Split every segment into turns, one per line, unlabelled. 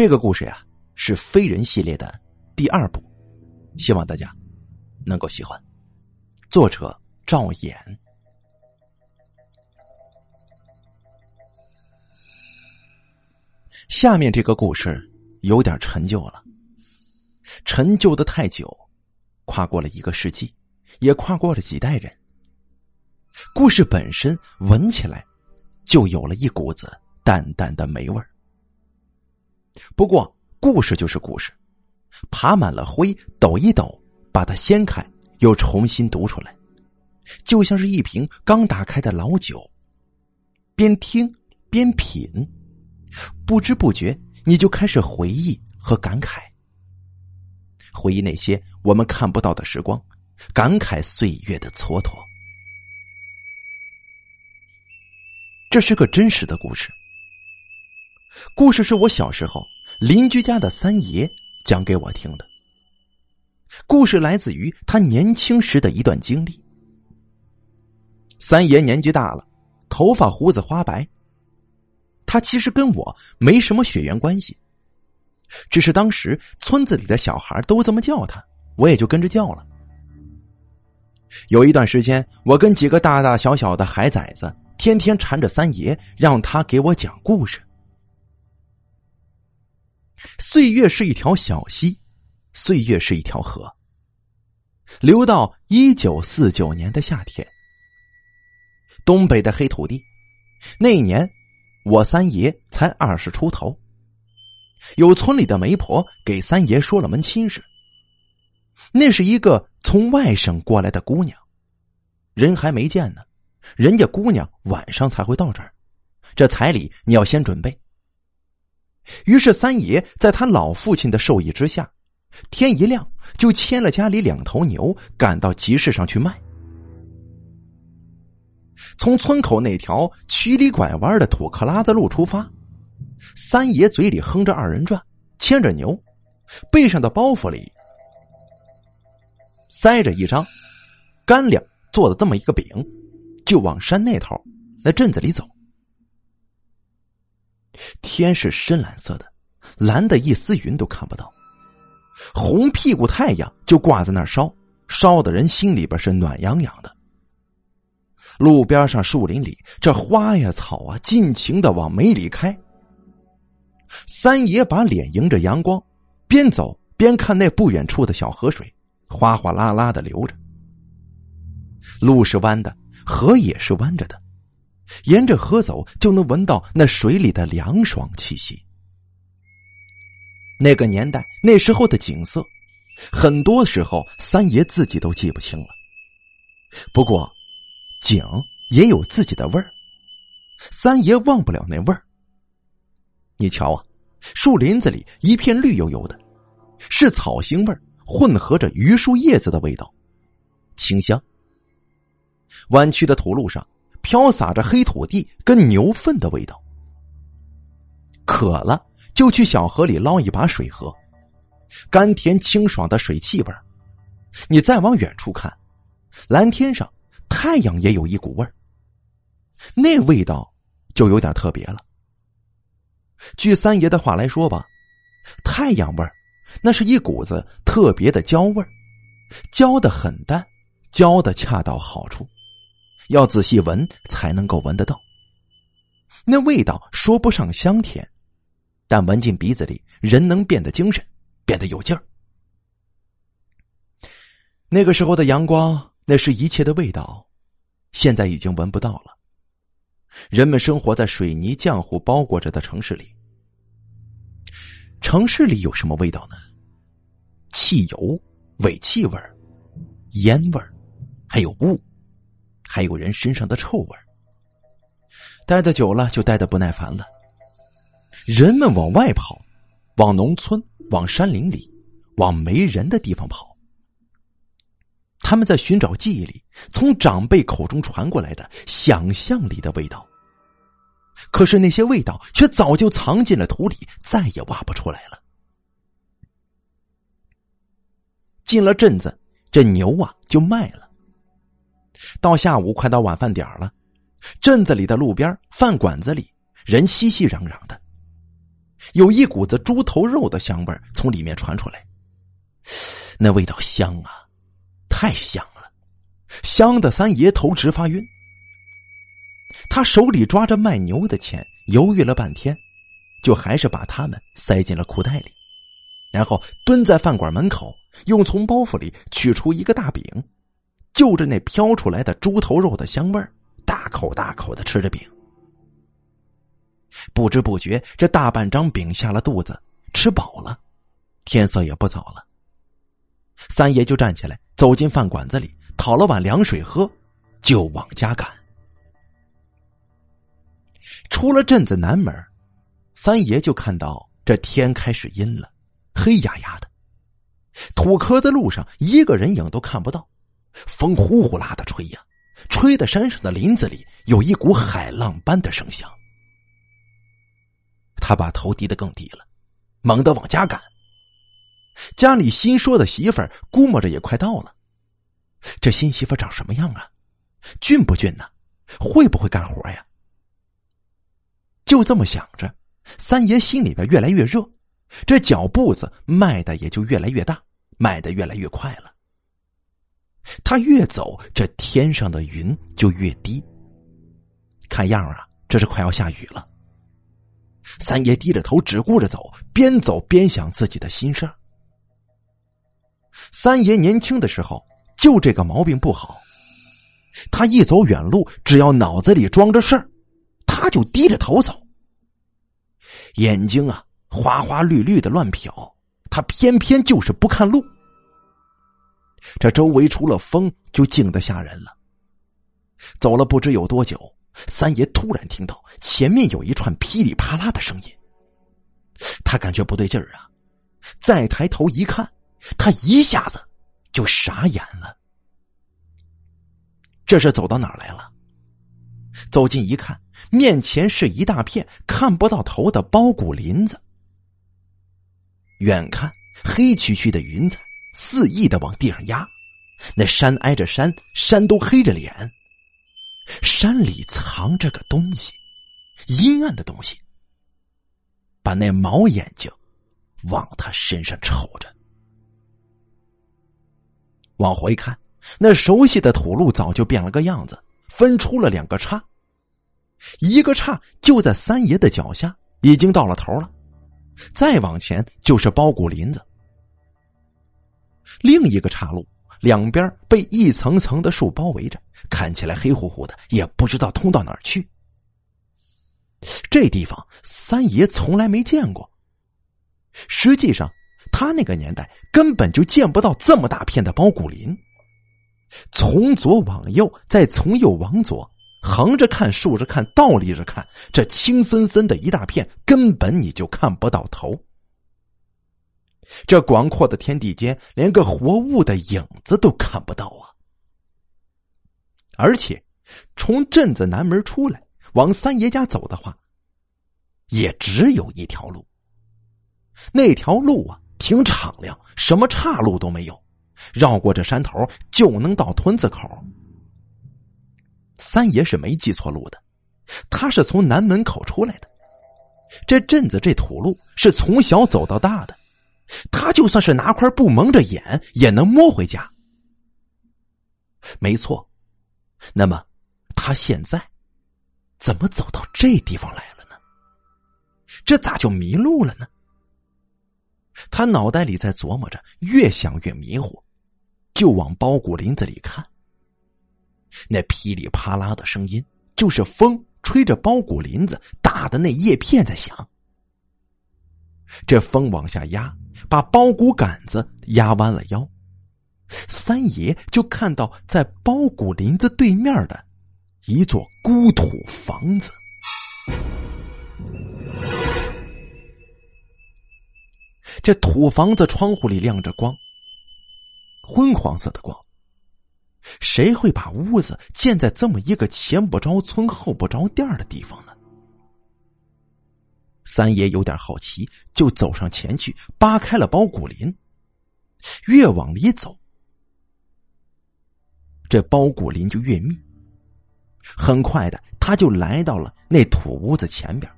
这个故事呀，是非人系列的第二部，希望大家能够喜欢。作者赵衍。下面这个故事有点陈旧了，陈旧的太久，跨过了一个世纪，也跨过了几代人。故事本身闻起来就有了一股子淡淡的霉味儿。不过，故事就是故事，爬满了灰，抖一抖，把它掀开，又重新读出来，就像是一瓶刚打开的老酒。边听边品，不知不觉你就开始回忆和感慨，回忆那些我们看不到的时光，感慨岁月的蹉跎。这是个真实的故事。故事是我小时候邻居家的三爷讲给我听的。故事来自于他年轻时的一段经历。三爷年纪大了，头发胡子花白。他其实跟我没什么血缘关系，只是当时村子里的小孩都这么叫他，我也就跟着叫了。有一段时间，我跟几个大大小小的孩崽子天天缠着三爷，让他给我讲故事。岁月是一条小溪，岁月是一条河。流到一九四九年的夏天，东北的黑土地，那一年我三爷才二十出头。有村里的媒婆给三爷说了门亲事，那是一个从外省过来的姑娘，人还没见呢，人家姑娘晚上才会到这儿，这彩礼你要先准备。于是，三爷在他老父亲的授意之下，天一亮就牵了家里两头牛，赶到集市上去卖。从村口那条曲里拐弯的土克拉子路出发，三爷嘴里哼着二人转，牵着牛，背上的包袱里塞着一张干粮做的这么一个饼，就往山那头那镇子里走。天是深蓝色的，蓝的一丝云都看不到。红屁股太阳就挂在那儿烧，烧的人心里边是暖洋洋的。路边上树林里，这花呀草啊，尽情的往梅里开。三爷把脸迎着阳光，边走边看那不远处的小河水，哗哗啦啦的流着。路是弯的，河也是弯着的。沿着河走，就能闻到那水里的凉爽气息。那个年代，那时候的景色，很多时候三爷自己都记不清了。不过，景也有自己的味儿，三爷忘不了那味儿。你瞧啊，树林子里一片绿油油的，是草腥味儿混合着榆树叶子的味道，清香。弯曲的土路上。飘洒着黑土地跟牛粪的味道。渴了就去小河里捞一把水喝，甘甜清爽的水汽味儿你再往远处看，蓝天上太阳也有一股味儿，那味道就有点特别了。据三爷的话来说吧，太阳味儿那是一股子特别的焦味儿，焦的很淡，焦的恰到好处。要仔细闻才能够闻得到，那味道说不上香甜，但闻进鼻子里，人能变得精神，变得有劲儿。那个时候的阳光，那是一切的味道，现在已经闻不到了。人们生活在水泥浆糊包裹着的城市里，城市里有什么味道呢？汽油、尾气味烟味还有雾。还有人身上的臭味待的久了就待的不耐烦了。人们往外跑，往农村、往山林里、往没人的地方跑。他们在寻找记忆里从长辈口中传过来的想象里的味道，可是那些味道却早就藏进了土里，再也挖不出来了。进了镇子，这牛啊就卖了。到下午，快到晚饭点了，镇子里的路边饭馆子里人熙熙攘攘的，有一股子猪头肉的香味从里面传出来，那味道香啊，太香了，香的三爷头直发晕。他手里抓着卖牛的钱，犹豫了半天，就还是把它们塞进了裤袋里，然后蹲在饭馆门口，用从包袱里取出一个大饼，就着那飘出来的猪头肉的香味大口大口的吃着饼。不知不觉，这大半张饼下了肚子，吃饱了，天色也不早了。三爷就站起来，走进饭馆子里，讨了碗凉水喝，就往家赶。出了镇子南门，三爷就看到这天开始阴了，黑压压的，土壳子路上一个人影都看不到，风呼呼啦的吹呀，吹的山上的林子里有一股海浪般的声响。他把头低得更低了，猛地往家赶。家里新说的媳妇儿估摸着也快到了，这新媳妇长什么样啊？俊不俊呢？会不会干活呀？就这么想着，三爷心里边越来越热，这脚步子迈的也就越来越大，迈的越来越快了。他越走，这天上的云就越低，看样啊，这是快要下雨了。三爷低着头，只顾着走，边走边想自己的心事儿三爷年轻的时候就这个毛病不好，他一走远路，只要脑子里装着事儿。他就低着头走，眼睛啊花花绿绿的乱瞟，他偏偏就是不看路。这周围除了风，就静得吓人了。走了不知有多久，三爷突然听到前面有一串噼里啪啦的声音，他感觉不对劲儿啊，再抬头一看，他一下子就傻眼了。这是走到哪儿来了？走近一看。面前是一大片看不到头的包谷林子，远看黑黢黢的云彩肆意的往地上压，那山挨着山，山都黑着脸。山里藏着个东西，阴暗的东西，把那毛眼睛往他身上瞅着。往回看，那熟悉的土路早就变了个样子，分出了两个叉。一个岔就在三爷的脚下，已经到了头了。再往前就是包谷林子。另一个岔路两边被一层层的树包围着，看起来黑乎乎的，也不知道通到哪儿去。这地方三爷从来没见过。实际上，他那个年代根本就见不到这么大片的包谷林。从左往右，再从右往左。横着看，竖着看，倒立着看，这青森森的一大片，根本你就看不到头。这广阔的天地间，连个活物的影子都看不到啊！而且，从镇子南门出来，往三爷家走的话，也只有一条路。那条路啊，挺敞亮，什么岔路都没有，绕过这山头就能到屯子口。三爷是没记错路的，他是从南门口出来的。这镇子这土路是从小走到大的，他就算是拿块布蒙着眼，也能摸回家。没错，那么他现在怎么走到这地方来了呢？这咋就迷路了呢？他脑袋里在琢磨着，越想越迷糊，就往包谷林子里看。那噼里啪啦的声音，就是风吹着包谷林子打的那叶片在响。这风往下压，把包谷杆子压弯了腰。三爷就看到在包谷林子对面的一座孤土房子。这土房子窗户里亮着光，昏黄色的光。谁会把屋子建在这么一个前不着村后不着店的地方呢？三爷有点好奇，就走上前去扒开了包谷林。越往里走，这包谷林就越密。很快的，他就来到了那土屋子前边。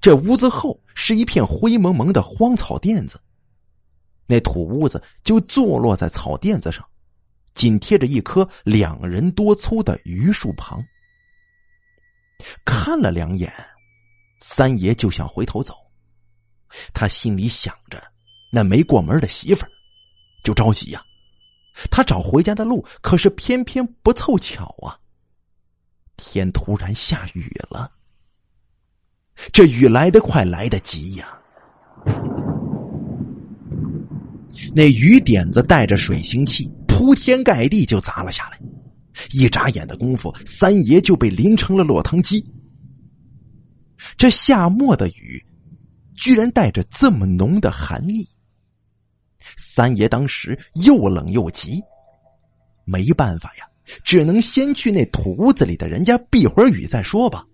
这屋子后是一片灰蒙蒙的荒草垫子，那土屋子就坐落在草垫子上，紧贴着一棵两人多粗的榆树旁。看了两眼，三爷就想回头走，他心里想着那没过门的媳妇儿，就着急呀。他找回家的路，可是偏偏不凑巧啊！天突然下雨了，这雨来得快，来得急呀！那雨点子带着水星气，铺天盖地就砸了下来。一眨眼的功夫，三爷就被淋成了落汤鸡。这夏末的雨，居然带着这么浓的寒意。三爷当时又冷又急，没办法呀，只能先去那土屋子里的人家避会儿雨再说吧。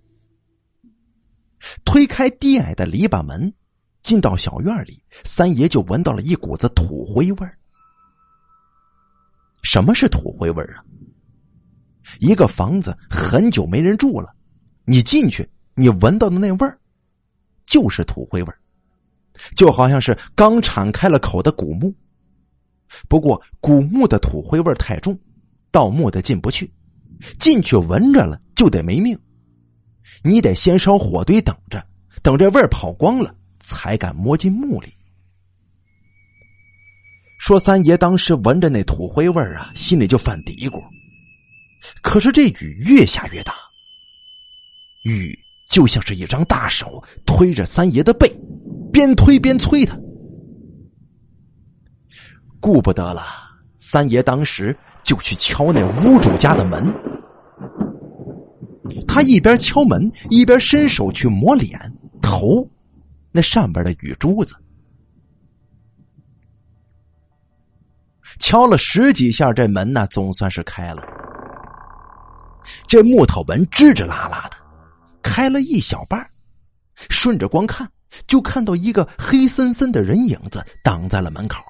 推开低矮的篱笆门，进到小院里，三爷就闻到了一股子土灰味儿。什么是土灰味儿啊？一个房子很久没人住了，你进去，你闻到的那味儿，就是土灰味儿。就好像是刚敞开了口的古墓，不过古墓的土灰味太重，盗墓的进不去，进去闻着了就得没命。你得先烧火堆等着，等这味儿跑光了，才敢摸进墓里。说三爷当时闻着那土灰味儿啊，心里就犯嘀咕。可是这雨越下越大，雨就像是一张大手推着三爷的背。边推边催他，顾不得了。三爷当时就去敲那屋主家的门。他一边敲门，一边伸手去摸脸、头，那上边的雨珠子。敲了十几下，这门呢总算是开了。这木头门吱吱啦啦的，开了一小半，顺着光看。就看到一个黑森森的人影子挡在了门口。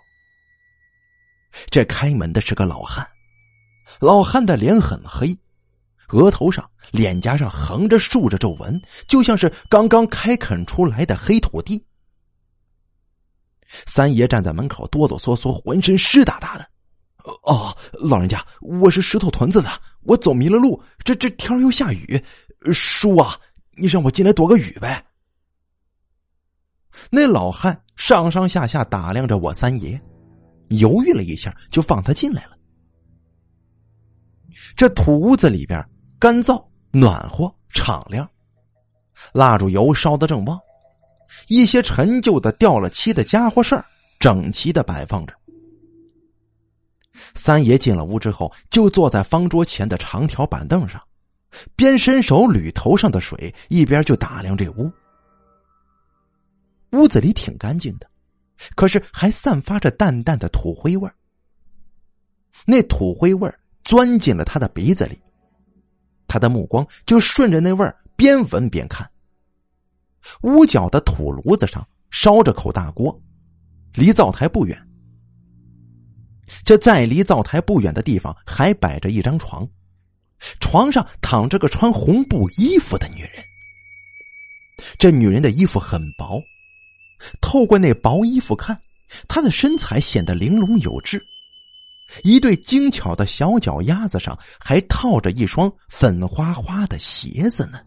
这开门的是个老汉，老汉的脸很黑，额头上、脸颊上横着竖着皱纹，就像是刚刚开垦出来的黑土地。三爷站在门口哆哆嗦嗦，浑身湿哒哒的。哦，老人家，我是石头屯子的，我走迷了路，这这天又下雨，叔啊，你让我进来躲个雨呗。那老汉上上下下打量着我三爷，犹豫了一下，就放他进来了。这土屋子里边干燥、暖和、敞亮，蜡烛油烧得正旺，一些陈旧的、掉了漆的家伙事儿整齐的摆放着。三爷进了屋之后，就坐在方桌前的长条板凳上，边伸手捋头上的水，一边就打量这屋。屋子里挺干净的，可是还散发着淡淡的土灰味儿那土灰味儿钻进了他的鼻子里，他的目光就顺着那味儿边闻边看。屋角的土炉子上烧着口大锅，离灶台不远。这再离灶台不远的地方还摆着一张床，床上躺着个穿红布衣服的女人。这女人的衣服很薄。透过那薄衣服看，她的身材显得玲珑有致，一对精巧的小脚丫子上还套着一双粉花花的鞋子呢。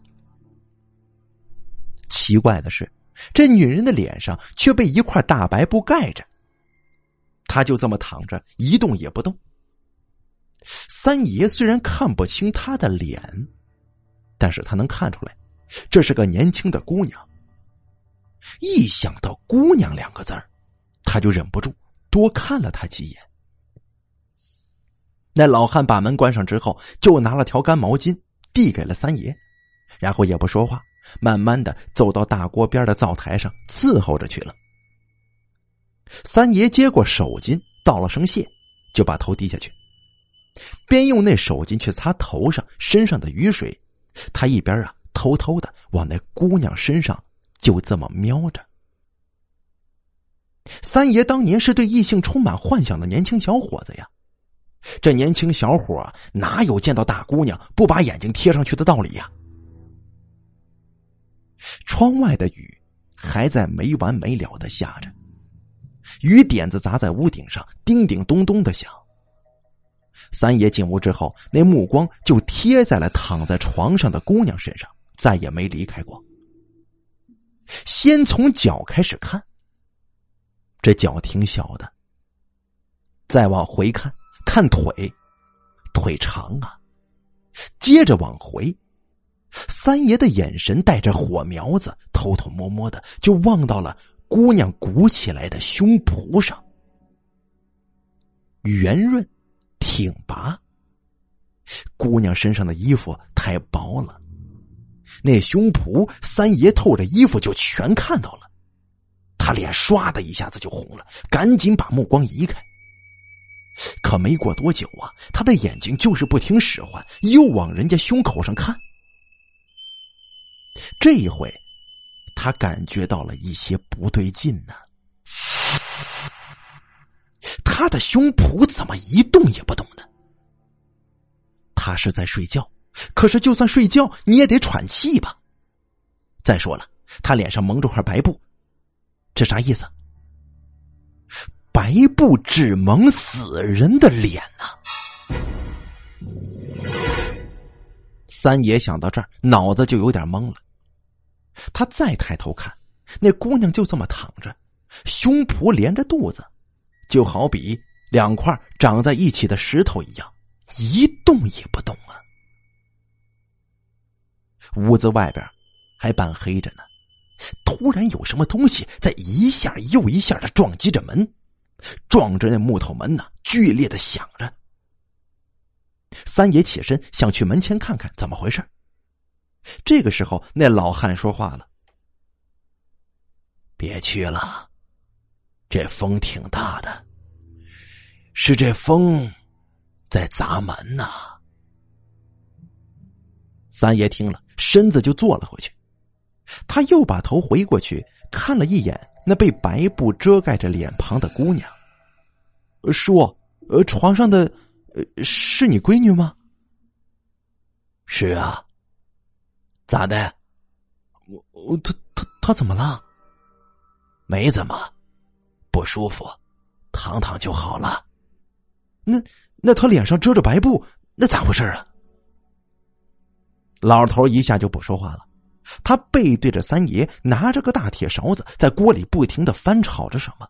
奇怪的是，这女人的脸上却被一块大白布盖着，她就这么躺着，一动也不动。三爷虽然看不清她的脸，但是他能看出来，这是个年轻的姑娘。一想到“姑娘”两个字儿，他就忍不住多看了她几眼。那老汉把门关上之后，就拿了条干毛巾递给了三爷，然后也不说话，慢慢的走到大锅边的灶台上伺候着去了。三爷接过手巾，道了声谢，就把头低下去，边用那手巾去擦头上、身上的雨水，他一边啊偷偷的往那姑娘身上。就这么瞄着，三爷当年是对异性充满幻想的年轻小伙子呀。这年轻小伙哪有见到大姑娘不把眼睛贴上去的道理呀？窗外的雨还在没完没了的下着，雨点子砸在屋顶上，叮叮咚咚的响。三爷进屋之后，那目光就贴在了躺在床上的姑娘身上，再也没离开过。先从脚开始看，这脚挺小的。再往回看，看腿，腿长啊。接着往回，三爷的眼神带着火苗子，偷偷摸摸的就望到了姑娘鼓起来的胸脯上，圆润。挺拔，姑娘身上的衣服太薄了，那胸脯三爷透着衣服就全看到了，他脸唰的一下子就红了，赶紧把目光移开。可没过多久啊，他的眼睛就是不听使唤，又往人家胸口上看。这一回，他感觉到了一些不对劲呢。他的胸脯怎么一动也不动呢？他是在睡觉，可是就算睡觉你也得喘气吧。再说了，他脸上蒙着块白布，这啥意思？白布只蒙死人的脸呐！三爷想到这儿，脑子就有点懵了。他再抬头看，那姑娘就这么躺着，胸脯连着肚子。就好比两块长在一起的石头一样，一动也不动啊！屋子外边还半黑着呢，突然有什么东西在一下又一下的撞击着门，撞着那木头门呢，剧烈的响着。三爷起身想去门前看看怎么回事。这个时候，那老汉说话了：“别去了。”这风挺大的，是这风在砸门呐。三爷听了，身子就坐了回去。他又把头回过去看了一眼那被白布遮盖着脸庞的姑娘。叔，呃，床上的，呃，是你闺女吗？是啊。咋的？我我他他他怎么了？没怎么。不舒服，躺躺就好了。那那他脸上遮着白布，那咋回事啊？老头一下就不说话了，他背对着三爷，拿着个大铁勺子，在锅里不停的翻炒着什么。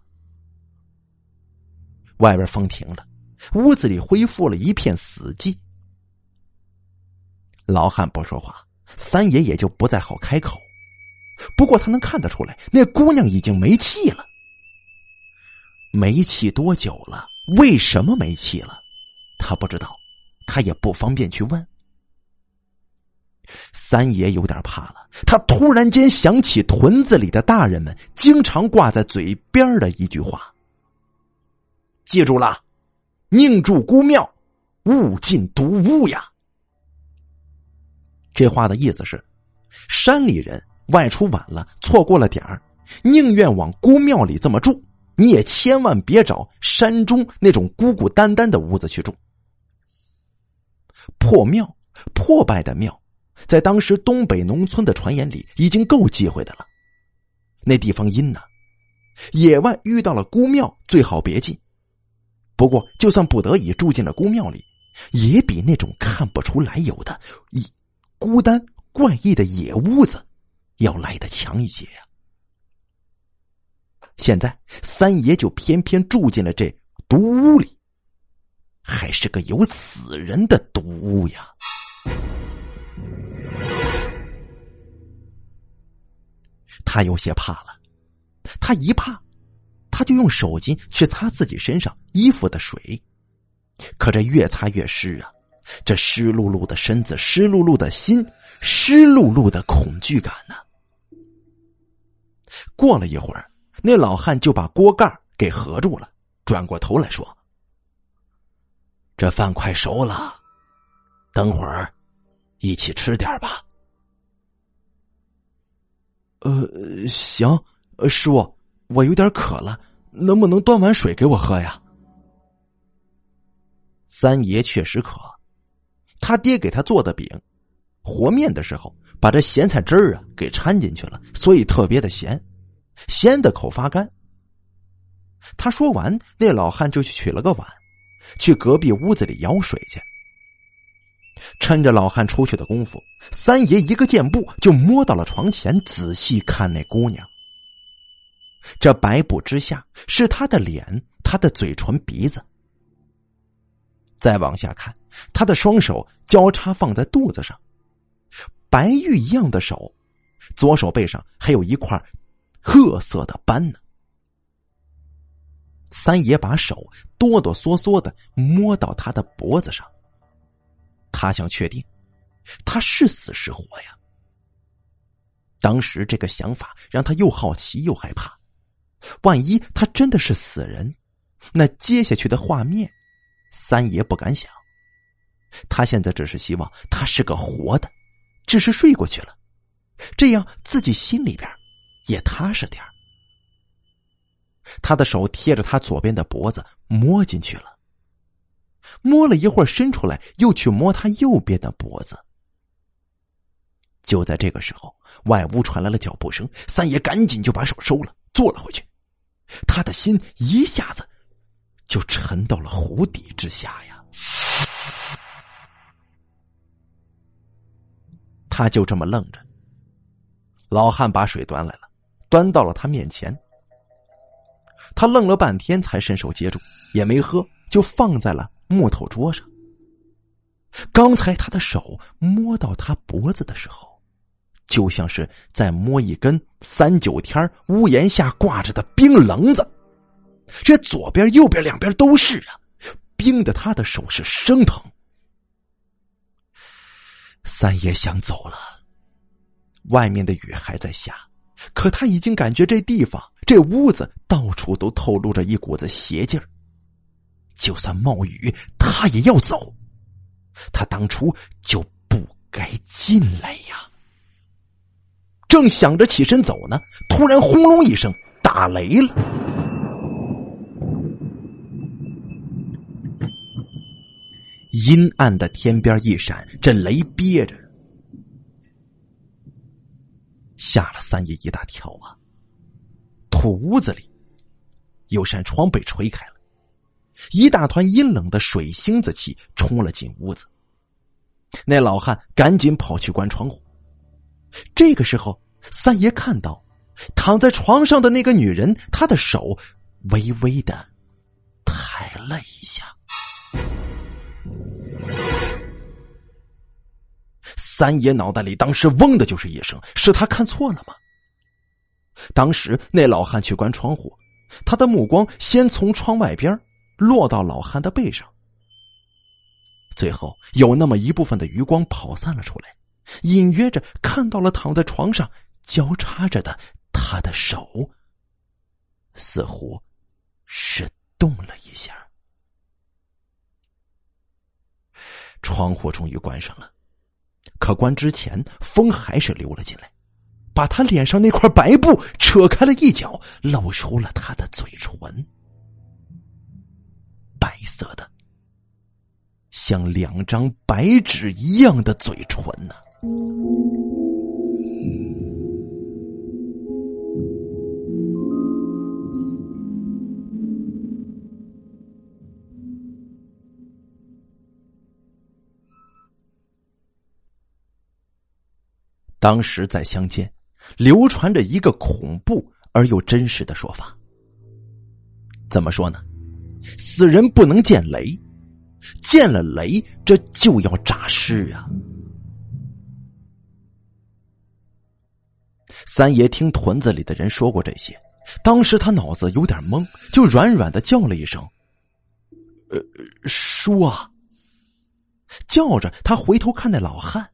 外边风停了，屋子里恢复了一片死寂。老汉不说话，三爷也就不再好开口。不过他能看得出来，那姑娘已经没气了。没气多久了？为什么没气了？他不知道，他也不方便去问。三爷有点怕了，他突然间想起屯子里的大人们经常挂在嘴边的一句话：“记住了，宁住孤庙，勿进独屋呀。”这话的意思是，山里人外出晚了，错过了点儿，宁愿往孤庙里这么住。你也千万别找山中那种孤孤单单的屋子去住。破庙、破败的庙，在当时东北农村的传言里已经够忌讳的了。那地方阴呐，野外遇到了孤庙，最好别进。不过，就算不得已住进了孤庙里，也比那种看不出来有的、一孤单怪异的野屋子要来的强一些呀。现在三爷就偏偏住进了这毒屋里，还是个有死人的毒屋呀！他有些怕了，他一怕，他就用手巾去擦自己身上衣服的水，可这越擦越湿啊！这湿漉漉的身子，湿漉漉的心，湿漉漉的恐惧感呢。过了一会儿。那老汉就把锅盖给合住了，转过头来说：“这饭快熟了，等会儿一起吃点吧。”呃，行，师傅，我有点渴了，能不能端碗水给我喝呀？三爷确实渴，他爹给他做的饼和面的时候，把这咸菜汁儿啊给掺进去了，所以特别的咸，咸的口发干。他说完，那老汉就去取了个碗，去隔壁屋子里舀水去。趁着老汉出去的功夫，三爷一个箭步就摸到了床前，仔细看那姑娘。这白布之下是她的脸，她的嘴唇、鼻子。再往下看，她的双手交叉放在肚子上，白玉一样的手，左手背上还有一块褐色的斑呢。三爷把手哆哆嗦嗦的摸到他的脖子上。他想确定，他是死是活呀？当时这个想法让他又好奇又害怕。万一他真的是死人，那接下去的画面，三爷不敢想。他现在只是希望他是个活的，只是睡过去了，这样自己心里边也踏实点他的手贴着他左边的脖子摸进去了。摸了一会儿，伸出来，又去摸他右边的脖子。就在这个时候，外屋传来了脚步声，三爷赶紧就把手收了，坐了回去。他的心一下子就沉到了湖底之下呀！他就这么愣着。老汉把水端来了，端到了他面前。他愣了半天，才伸手接住，也没喝，就放在了。木头桌上，刚才他的手摸到他脖子的时候，就像是在摸一根三九天屋檐下挂着的冰棱子，这左边右边两边都是啊，冰的他的手是生疼。三爷想走了，外面的雨还在下，可他已经感觉这地方这屋子到处都透露着一股子邪劲儿。就算冒雨，他也要走。他当初就不该进来呀！正想着起身走呢，突然轰隆一声，打雷了。阴暗的天边一闪，这雷憋着，吓了三爷一大跳啊！土屋子里有扇窗被吹开了。一大团阴冷的水星子气冲了进屋子，那老汉赶紧跑去关窗户。这个时候，三爷看到躺在床上的那个女人，她的手微微的抬了一下。三爷脑袋里当时嗡的就是一声，是他看错了吗？当时那老汉去关窗户，他的目光先从窗外边。落到老汉的背上，最后有那么一部分的余光跑散了出来，隐约着看到了躺在床上交叉着的他的手，似乎是动了一下。窗户终于关上了，可关之前风还是溜了进来，把他脸上那块白布扯开了一角，露出了他的嘴唇。白色的，像两张白纸一样的嘴唇呢。当时在乡间，流传着一个恐怖而又真实的说法。怎么说呢？死人不能见雷，见了雷这就要诈尸啊！三爷听屯子里的人说过这些，当时他脑子有点懵，就软软的叫了一声：“呃，叔啊！”叫着，他回头看那老汉，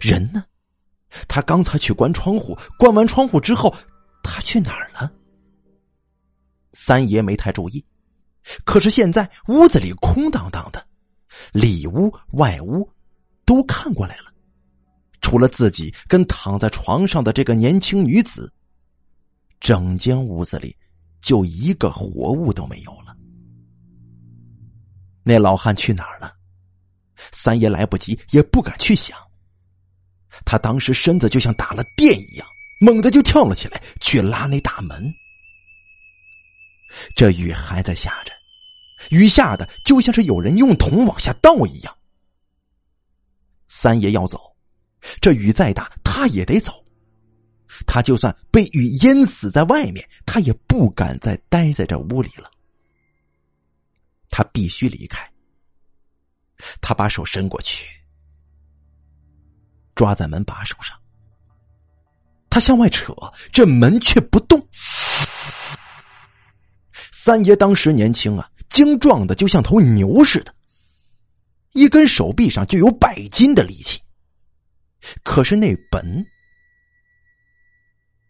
人呢？他刚才去关窗户，关完窗户之后，他去哪儿了？三爷没太注意。可是现在屋子里空荡荡的，里屋外屋都看过来了，除了自己跟躺在床上的这个年轻女子，整间屋子里就一个活物都没有了。那老汉去哪儿了？三爷来不及，也不敢去想。他当时身子就像打了电一样，猛地就跳了起来，去拉那大门。这雨还在下着，雨下的就像是有人用桶往下倒一样。三爷要走，这雨再大他也得走。他就算被雨淹死在外面，他也不敢再待在这屋里了。他必须离开。他把手伸过去，抓在门把手上。他向外扯，这门却不动。三爷当时年轻啊，精壮的就像头牛似的，一根手臂上就有百斤的力气。可是那本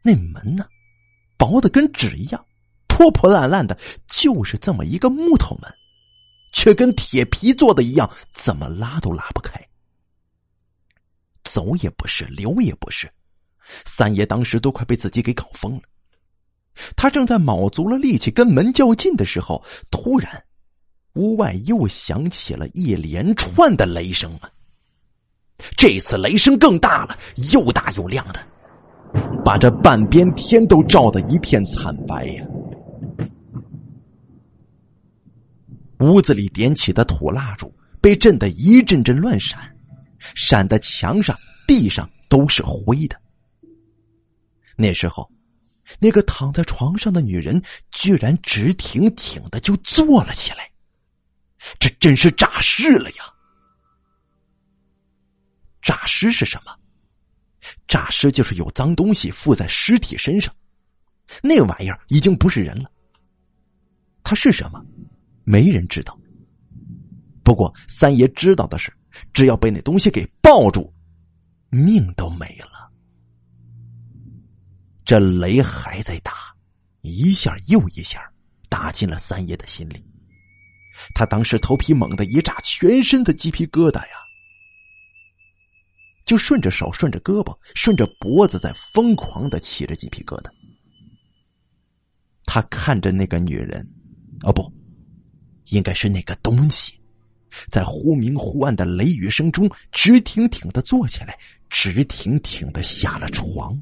那门呢，薄的跟纸一样，破破烂烂的，就是这么一个木头门，却跟铁皮做的一样，怎么拉都拉不开。走也不是，留也不是，三爷当时都快被自己给搞疯了。他正在卯足了力气跟门较劲的时候，突然，屋外又响起了一连串的雷声啊！这次雷声更大了，又大又亮的，把这半边天都照得一片惨白呀！屋子里点起的土蜡烛被震得一阵阵乱闪，闪的墙上、地上都是灰的。那时候。那个躺在床上的女人居然直挺挺的就坐了起来，这真是诈尸了呀！诈尸是什么？诈尸就是有脏东西附在尸体身上，那玩意儿已经不是人了。它是什么？没人知道。不过三爷知道的是，只要被那东西给抱住，命都没了。这雷还在打，一下又一下，打进了三爷的心里。他当时头皮猛地一炸，全身的鸡皮疙瘩呀，就顺着手、顺着胳膊、顺着脖子在疯狂的起着鸡皮疙瘩。他看着那个女人，哦不，应该是那个东西，在忽明忽暗的雷雨声中，直挺挺的坐起来，直挺挺的下了床。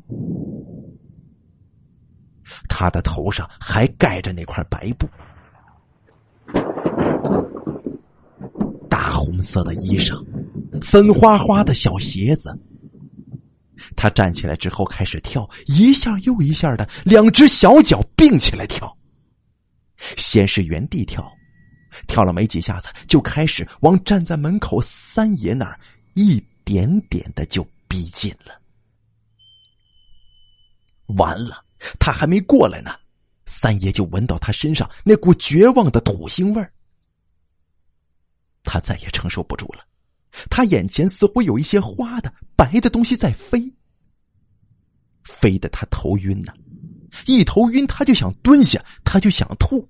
他的头上还盖着那块白布，大红色的衣裳，粉花花的小鞋子。他站起来之后开始跳，一下又一下的，两只小脚并起来跳。先是原地跳，跳了没几下子，就开始往站在门口三爷那儿一点点的就逼近了。完了。他还没过来呢，三爷就闻到他身上那股绝望的土腥味儿。他再也承受不住了，他眼前似乎有一些花的白的东西在飞，飞得他头晕呢，一头晕他就想蹲下，他就想吐。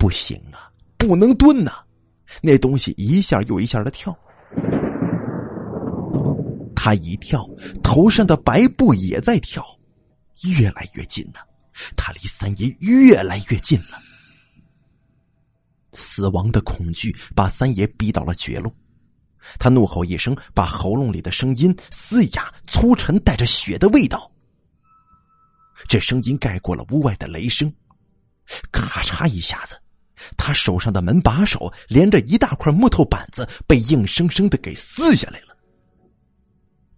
不行啊，不能蹲呐，那东西一下又一下的跳，他一跳，头上的白布也在跳。越来越近了，他离三爷越来越近了。死亡的恐惧把三爷逼到了绝路，他怒吼一声，把喉咙里的声音嘶哑、粗沉，带着血的味道。这声音盖过了屋外的雷声，咔嚓一下子，他手上的门把手连着一大块木头板子被硬生生的给撕下来了。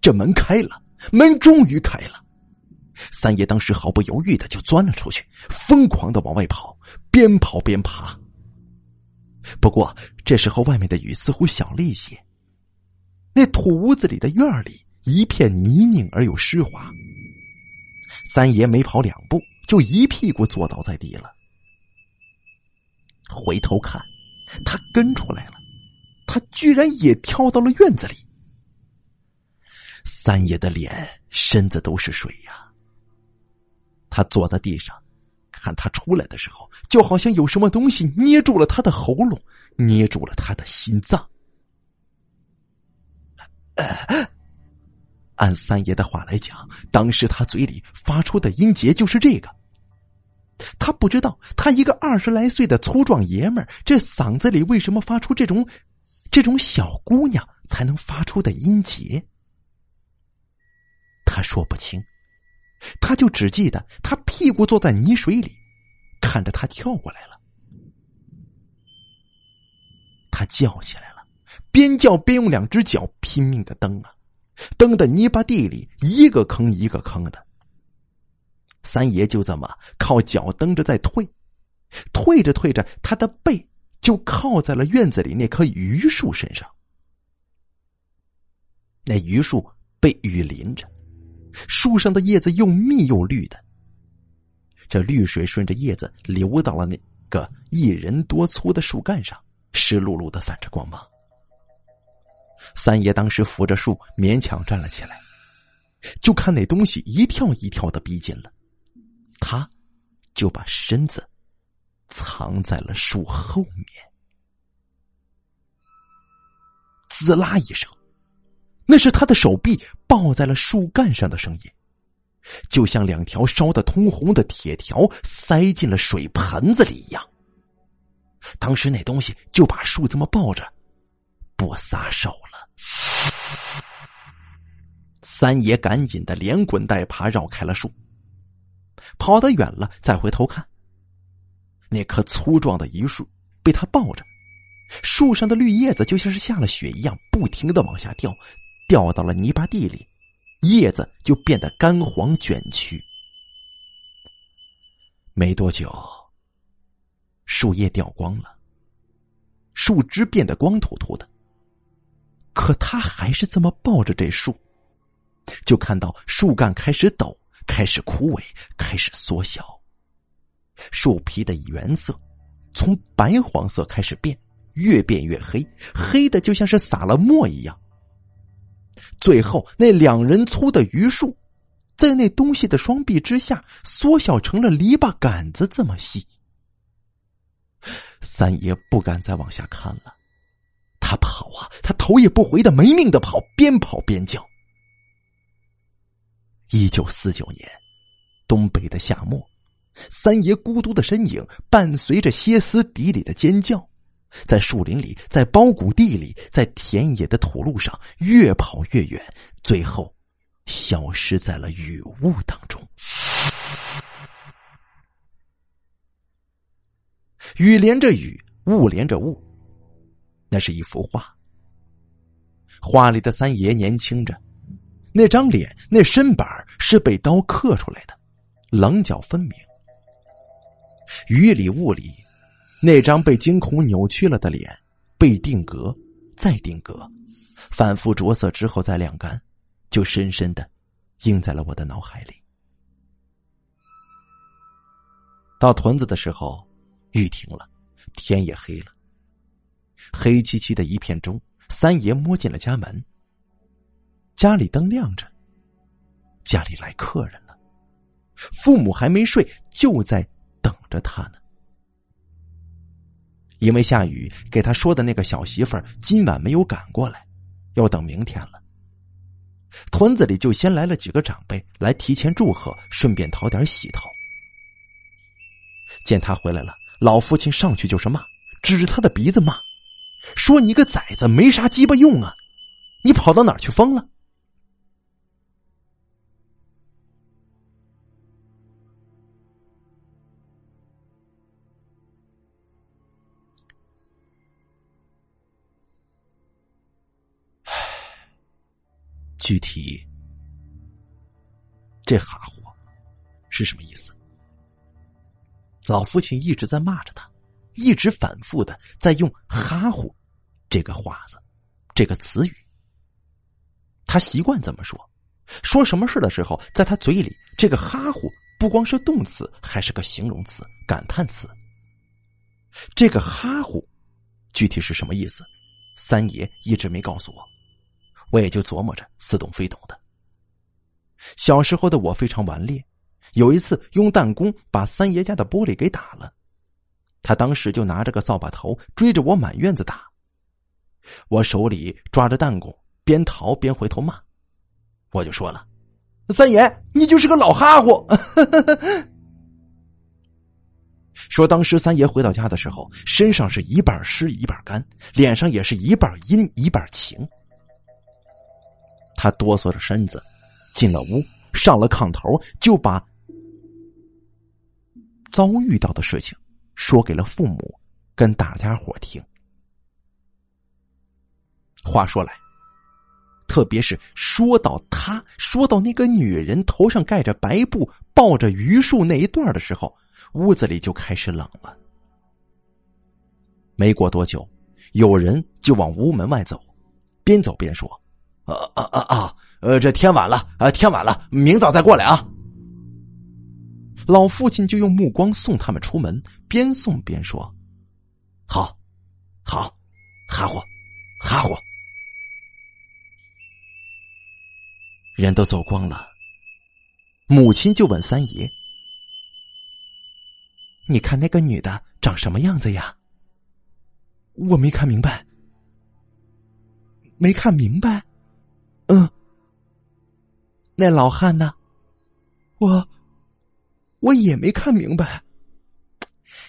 这门开了，门终于开了。三爷当时毫不犹豫的就钻了出去，疯狂的往外跑，边跑边爬。不过这时候外面的雨似乎小了一些，那土屋子里的院里一片泥泞而又湿滑。三爷没跑两步就一屁股坐倒在地了。回头看，他跟出来了，他居然也跳到了院子里。三爷的脸、身子都是水呀。他坐在地上，看他出来的时候，就好像有什么东西捏住了他的喉咙，捏住了他的心脏。按三爷的话来讲，当时他嘴里发出的音节就是这个。他不知道，他一个二十来岁的粗壮爷们儿，这嗓子里为什么发出这种、这种小姑娘才能发出的音节？他说不清，他就只记得他屁股坐在泥水里，看着他跳过来了。他叫起来了，边叫边用两只脚拼命的蹬啊，蹬的泥巴地里一个坑一个坑的。三爷就这么靠脚蹬着在退，退着退着，他的背就靠在了院子里那棵榆树身上。那榆树被雨淋着，树上的叶子又密又绿的。这绿水顺着叶子流到了那个一人多粗的树干上，湿漉漉的泛着光芒。三爷当时扶着树勉强站了起来，就看那东西一跳一跳的逼近了。他，就把身子藏在了树后面。滋啦一声，那是他的手臂抱在了树干上的声音，就像两条烧得通红的铁条塞进了水盆子里一样。当时那东西就把树这么抱着，不撒手了。三爷赶紧的连滚带爬绕开了树。跑得远了，再回头看，那棵粗壮的榆树被他抱着，树上的绿叶子就像是下了雪一样，不停的往下掉，掉到了泥巴地里，叶子就变得干黄卷曲。没多久，树叶掉光了，树枝变得光秃秃的，可他还是这么抱着这树，就看到树干开始抖。开始枯萎，开始缩小。树皮的原色从白黄色开始变，越变越黑，黑的就像是撒了墨一样。最后，那两人粗的榆树，在那东西的双臂之下，缩小成了篱笆杆子这么细。三爷不敢再往下看了，他跑啊，他头也不回的没命的跑，边跑边叫。一九四九年，东北的夏末，三爷孤独的身影伴随着歇斯底里的尖叫，在树林里，在包谷地里，在田野的土路上越跑越远，最后消失在了雨雾当中。雨连着雨，雾连着雾，那是一幅画。画里的三爷年轻着。那张脸，那身板是被刀刻出来的，棱角分明。雨里雾里，那张被惊恐扭曲了的脸，被定格，再定格，反复着色之后再晾干，就深深的印在了我的脑海里。到屯子的时候，雨停了，天也黑了。黑漆漆的一片中，三爷摸进了家门。家里灯亮着，家里来客人了，父母还没睡，就在等着他呢。因为下雨，给他说的那个小媳妇儿今晚没有赶过来，要等明天了。屯子里就先来了几个长辈来提前祝贺，顺便讨点喜头。见他回来了，老父亲上去就是骂，指着他的鼻子骂，说：“你个崽子，没啥鸡巴用啊！你跑到哪儿去疯了？”具体，这哈货是什么意思？老父亲一直在骂着他，一直反复的在用“哈呼”这个话子，这个词语。他习惯这么说，说什么事的时候，在他嘴里，这个“哈呼”不光是动词，还是个形容词、感叹词。这个“哈呼”具体是什么意思？三爷一直没告诉我。我也就琢磨着似懂非懂的。小时候的我非常顽劣，有一次用弹弓把三爷家的玻璃给打了，他当时就拿着个扫把头追着我满院子打，我手里抓着弹弓，边逃边回头骂，我就说了：“三爷，你就是个老哈货。”说当时三爷回到家的时候，身上是一半湿一半干，脸上也是一半阴一半晴。他哆嗦着身子，进了屋，上了炕头，就把遭遇到的事情说给了父母，跟大家伙听。话说来，特别是说到他，说到那个女人头上盖着白布、抱着榆树那一段的时候，屋子里就开始冷了。没过多久，有人就往屋门外走，边走边说：“啊啊啊！呃，这天晚了，啊，天晚了，明早再过来啊。”老父亲就用目光送他们出门，边送边说：“好，好，哈呼，哈呼。”人都走光了，母亲就问三爷：“你看那个女的长什么样子呀？”我没看明白，没看明白。嗯，那老汉呢？我我也没看明白。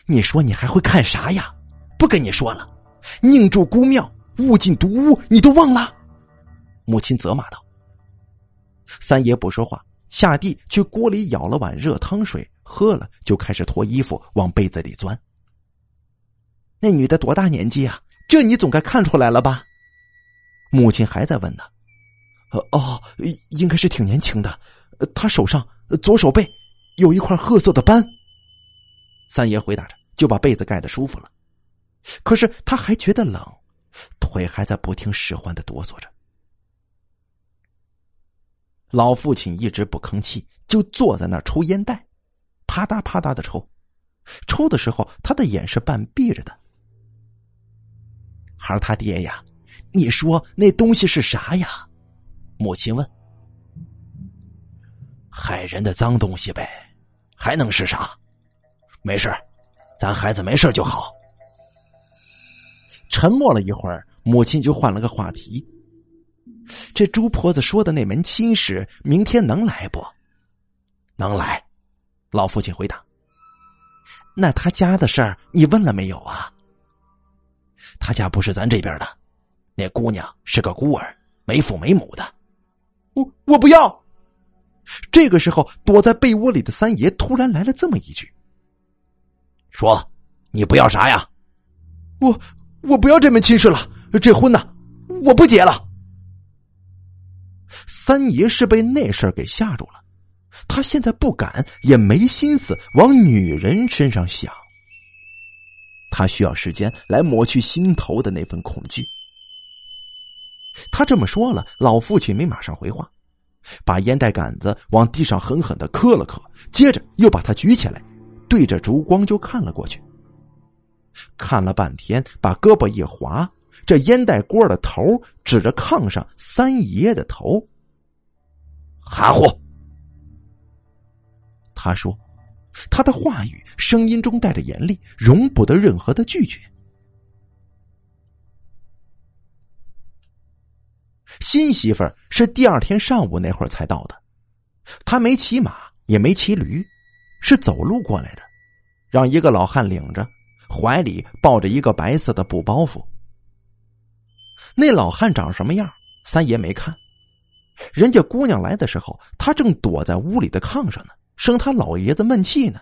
你说你还会看啥呀？不跟你说了，宁住孤庙，勿进独屋，你都忘了？母亲责骂道。三爷不说话，下地去锅里舀了碗热汤水喝了，就开始脱衣服往被子里钻。那女的多大年纪啊？这你总该看出来了吧？母亲还在问呢。哦，应该是挺年轻的。他手上左手背有一块褐色的斑。三爷回答着，就把被子盖的舒服了。可是他还觉得冷，腿还在不听使唤的哆嗦着。老父亲一直不吭气，就坐在那儿抽烟袋，啪嗒啪嗒的抽。抽的时候，他的眼是半闭着的。孩儿他爹呀，你说那东西是啥呀？母亲问。害人的脏东西呗，还能是啥？没事咱孩子没事就好。沉默了一会儿，母亲就换了个话题。这朱婆子说的那门亲事，明天能来不？能来。老父亲回答：“那他家的事儿，你问了没有啊？”他家不是咱这边的，那姑娘是个孤儿，没父没母的。我我不要。这个时候，躲在被窝里的三爷突然来了这么一句：“说，你不要啥呀？”我我不要这门亲事了，这婚呢，我不结了。三爷是被那事儿给吓住了，他现在不敢，也没心思往女人身上想。他需要时间来抹去心头的那份恐惧。他这么说了，老父亲没马上回话，把烟袋杆子往地上狠狠的磕了磕，接着又把它举起来，对着烛光就看了过去。看了半天，把胳膊一划，这烟袋锅的头指着炕上三爷的头。含糊。他说：“他的话语声音中带着严厉，容不得任何的拒绝。”新媳妇儿是第二天上午那会儿才到的，他没骑马，也没骑驴，是走路过来的，让一个老汉领着，怀里抱着一个白色的布包袱。那老汉长什么样，三爷没看。人家姑娘来的时候，他正躲在屋里的炕上呢，生他老爷子闷气呢。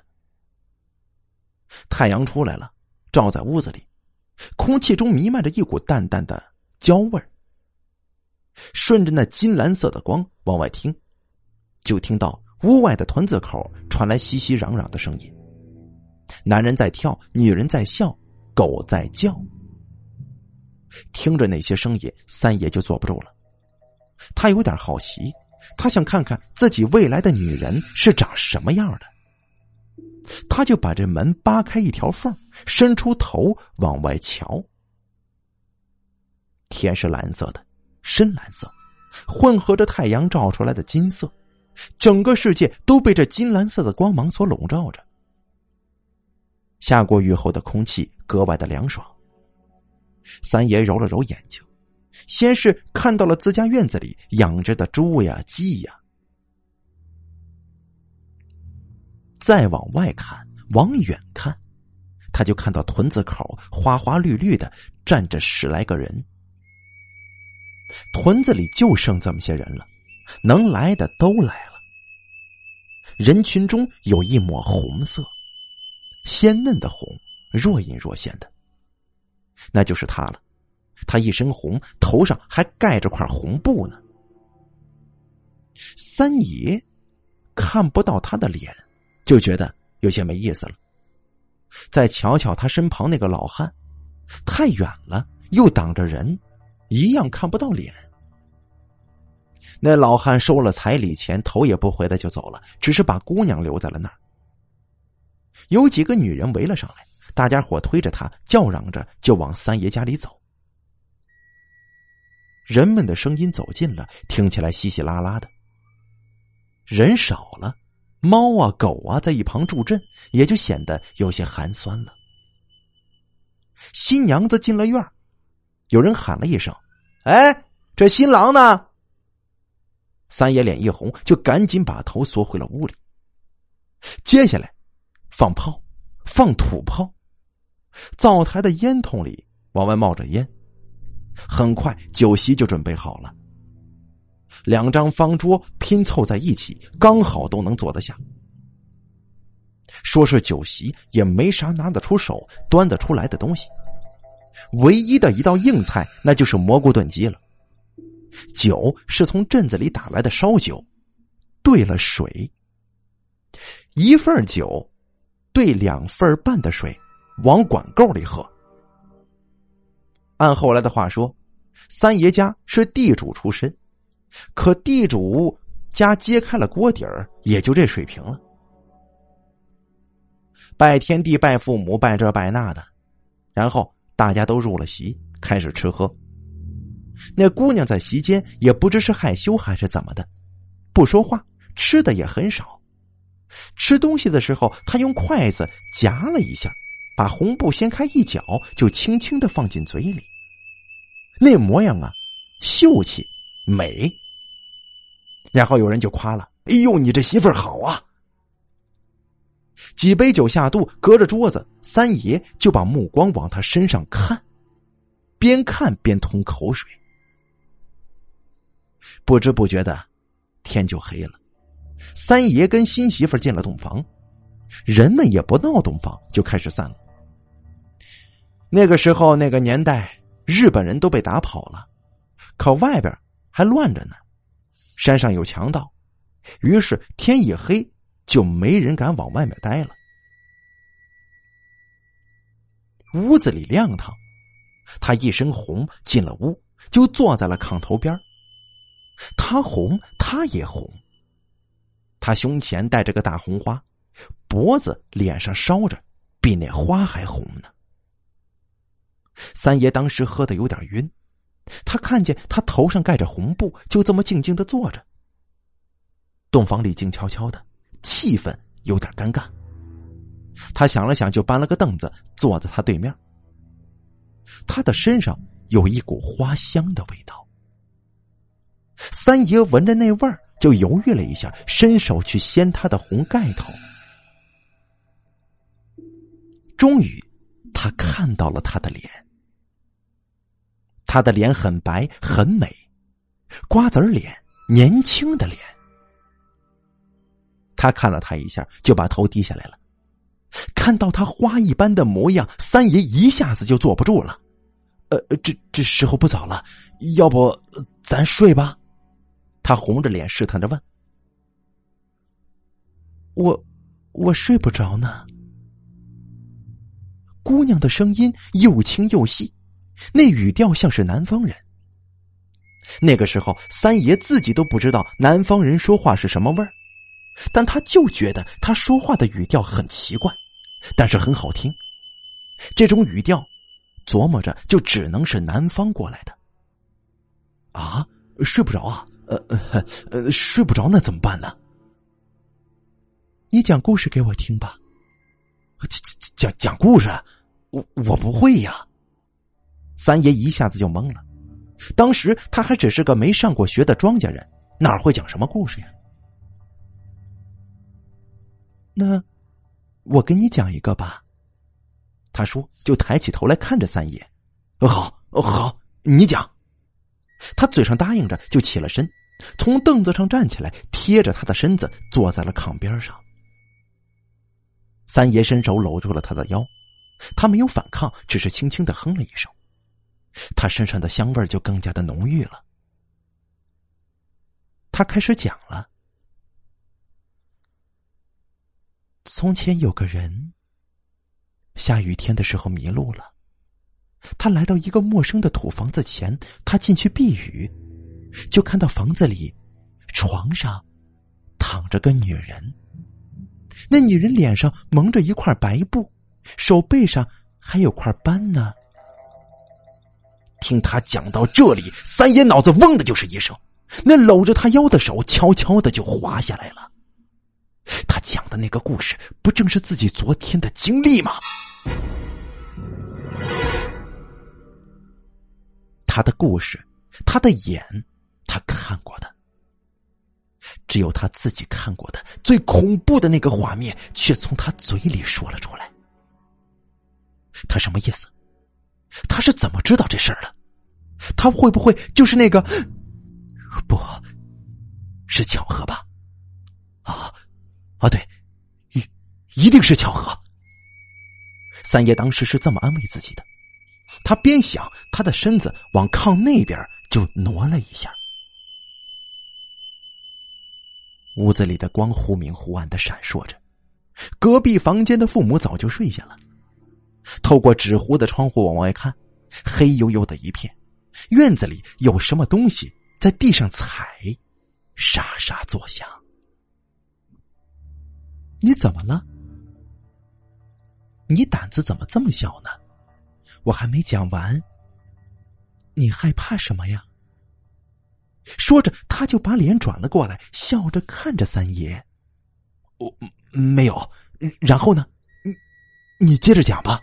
太阳出来了，照在屋子里，空气中弥漫着一股淡淡的焦味儿。顺着那金蓝色的光往外听，就听到屋外的屯子口传来熙熙攘攘的声音，男人在跳，女人在笑，狗在叫。听着那些声音，三爷就坐不住了。他有点好奇，他想看看自己未来的女人是长什么样的。他就把这门扒开一条缝，伸出头往外瞧。天是蓝色的，深蓝色，混合着太阳照出来的金色，整个世界都被这金蓝色的光芒所笼罩着。下过雨后的空气格外的凉爽。三爷揉了揉眼睛。先是看到了自家院子里养着的猪呀、鸡呀，再往外看、往远看，他就看到屯子口花花绿绿的站着十来个人。屯子里就剩这么些人了，能来的都来了。人群中有一抹红色，鲜嫩的红，若隐若现的，那就是他了。他一身红，头上还盖着块红布呢。三爷看不到他的脸，就觉得有些没意思了。再瞧瞧他身旁那个老汉，太远了，又挡着人，一样看不到脸。那老汉收了彩礼钱，头也不回的就走了，只是把姑娘留在了那儿。有几个女人围了上来，大家伙推着他，叫嚷着就往三爷家里走。人们的声音走近了，听起来稀稀拉拉的。人少了，猫啊狗啊在一旁助阵，也就显得有些寒酸了。新娘子进了院有人喊了一声：“哎，这新郎呢？”三爷脸一红，就赶紧把头缩回了屋里。接下来，放炮，放土炮，灶台的烟筒里往外冒着烟。很快，酒席就准备好了。两张方桌拼凑在一起，刚好都能坐得下。说是酒席，也没啥拿得出手、端得出来的东西。唯一的一道硬菜，那就是蘑菇炖鸡了。酒是从镇子里打来的烧酒，兑了水，一份酒兑两份半的水，往管沟里喝。按后来的话说，三爷家是地主出身，可地主家揭开了锅底儿，也就这水平了。拜天地、拜父母、拜这拜那的，然后大家都入了席，开始吃喝。那姑娘在席间也不知是害羞还是怎么的，不说话，吃的也很少。吃东西的时候，她用筷子夹了一下，把红布掀开一角，就轻轻的放进嘴里。那模样啊，秀气美。然后有人就夸了：“哎呦，你这媳妇儿好啊！”几杯酒下肚，隔着桌子，三爷就把目光往他身上看，边看边吞口水。不知不觉的，天就黑了。三爷跟新媳妇进了洞房，人们也不闹洞房，就开始散了。那个时候，那个年代，日本人都被打跑了，可外边还乱着呢。山上有强盗，于是天一黑，就没人敢往外面待了。屋子里亮堂，他一身红进了屋，就坐在了炕头边他红，他也红。他胸前戴着个大红花，脖子、脸上烧着，比那花还红呢。三爷当时喝的有点晕，他看见他头上盖着红布，就这么静静的坐着。洞房里静悄悄的，气氛有点尴尬。他想了想，就搬了个凳子坐在他对面。他的身上有一股花香的味道。三爷闻着那味儿，就犹豫了一下，伸手去掀他的红盖头。终于，他看到了他的脸。他的脸很白很美，瓜子脸，年轻的脸。他看了他一下，就把头低下来了。看到他花一般的模样，三爷一下子就坐不住了。呃，这这时候不早了，要不咱睡吧？他红着脸试探着问：“我，我睡不着呢。”姑娘的声音又轻又细，那语调像是南方人。那个时候，三爷自己都不知道南方人说话是什么味儿，但他就觉得他说话的语调很奇怪，但是很好听。这种语调，琢磨着就只能是南方过来的。啊，睡不着啊！呃呃，睡不着那怎么办呢？你讲故事给我听吧。讲讲讲故事，我我不会呀。三爷一下子就懵了，当时他还只是个没上过学的庄稼人，哪会讲什么故事呀？那我给你讲一个吧。他说，就抬起头来看着三爷。好，好，你讲。他嘴上答应着，就起了身，从凳子上站起来，贴着他的身子坐在了炕边上。三爷伸手搂住了他的腰，他没有反抗，只是轻轻的哼了一声。他身上的香味就更加的浓郁了。他开始讲了：从前有个人，下雨天的时候迷路了，他来到一个陌生的土房子前，他进去避雨，就看到房子里床上躺着个女人。那女人脸上蒙着一块白布，手背上还有块斑呢。听他讲到这里，三爷脑子嗡的就是一声，那搂着他腰的手悄悄的就滑下来了。他讲的那个故事，不正是自己昨天的经历吗？他的故事，他的眼，他看过的。只有他自己看过的最恐怖的那个画面，却从他嘴里说了出来。他什么意思？他是怎么知道这事儿的？他会不会就是那个？不是巧合吧？啊啊！对，一一定是巧合。三爷当时是这么安慰自己的。他边想，他的身子往炕那边就挪了一下。屋子里的光忽明忽暗的闪烁着，隔壁房间的父母早就睡下了。透过纸糊的窗户往外看，黑黝黝的一片，院子里有什么东西在地上踩，沙沙作响。你怎么了？你胆子怎么这么小呢？我还没讲完。你害怕什么呀？说着，他就把脸转了过来，笑着看着三爷。我没有。然后呢？你你接着讲吧。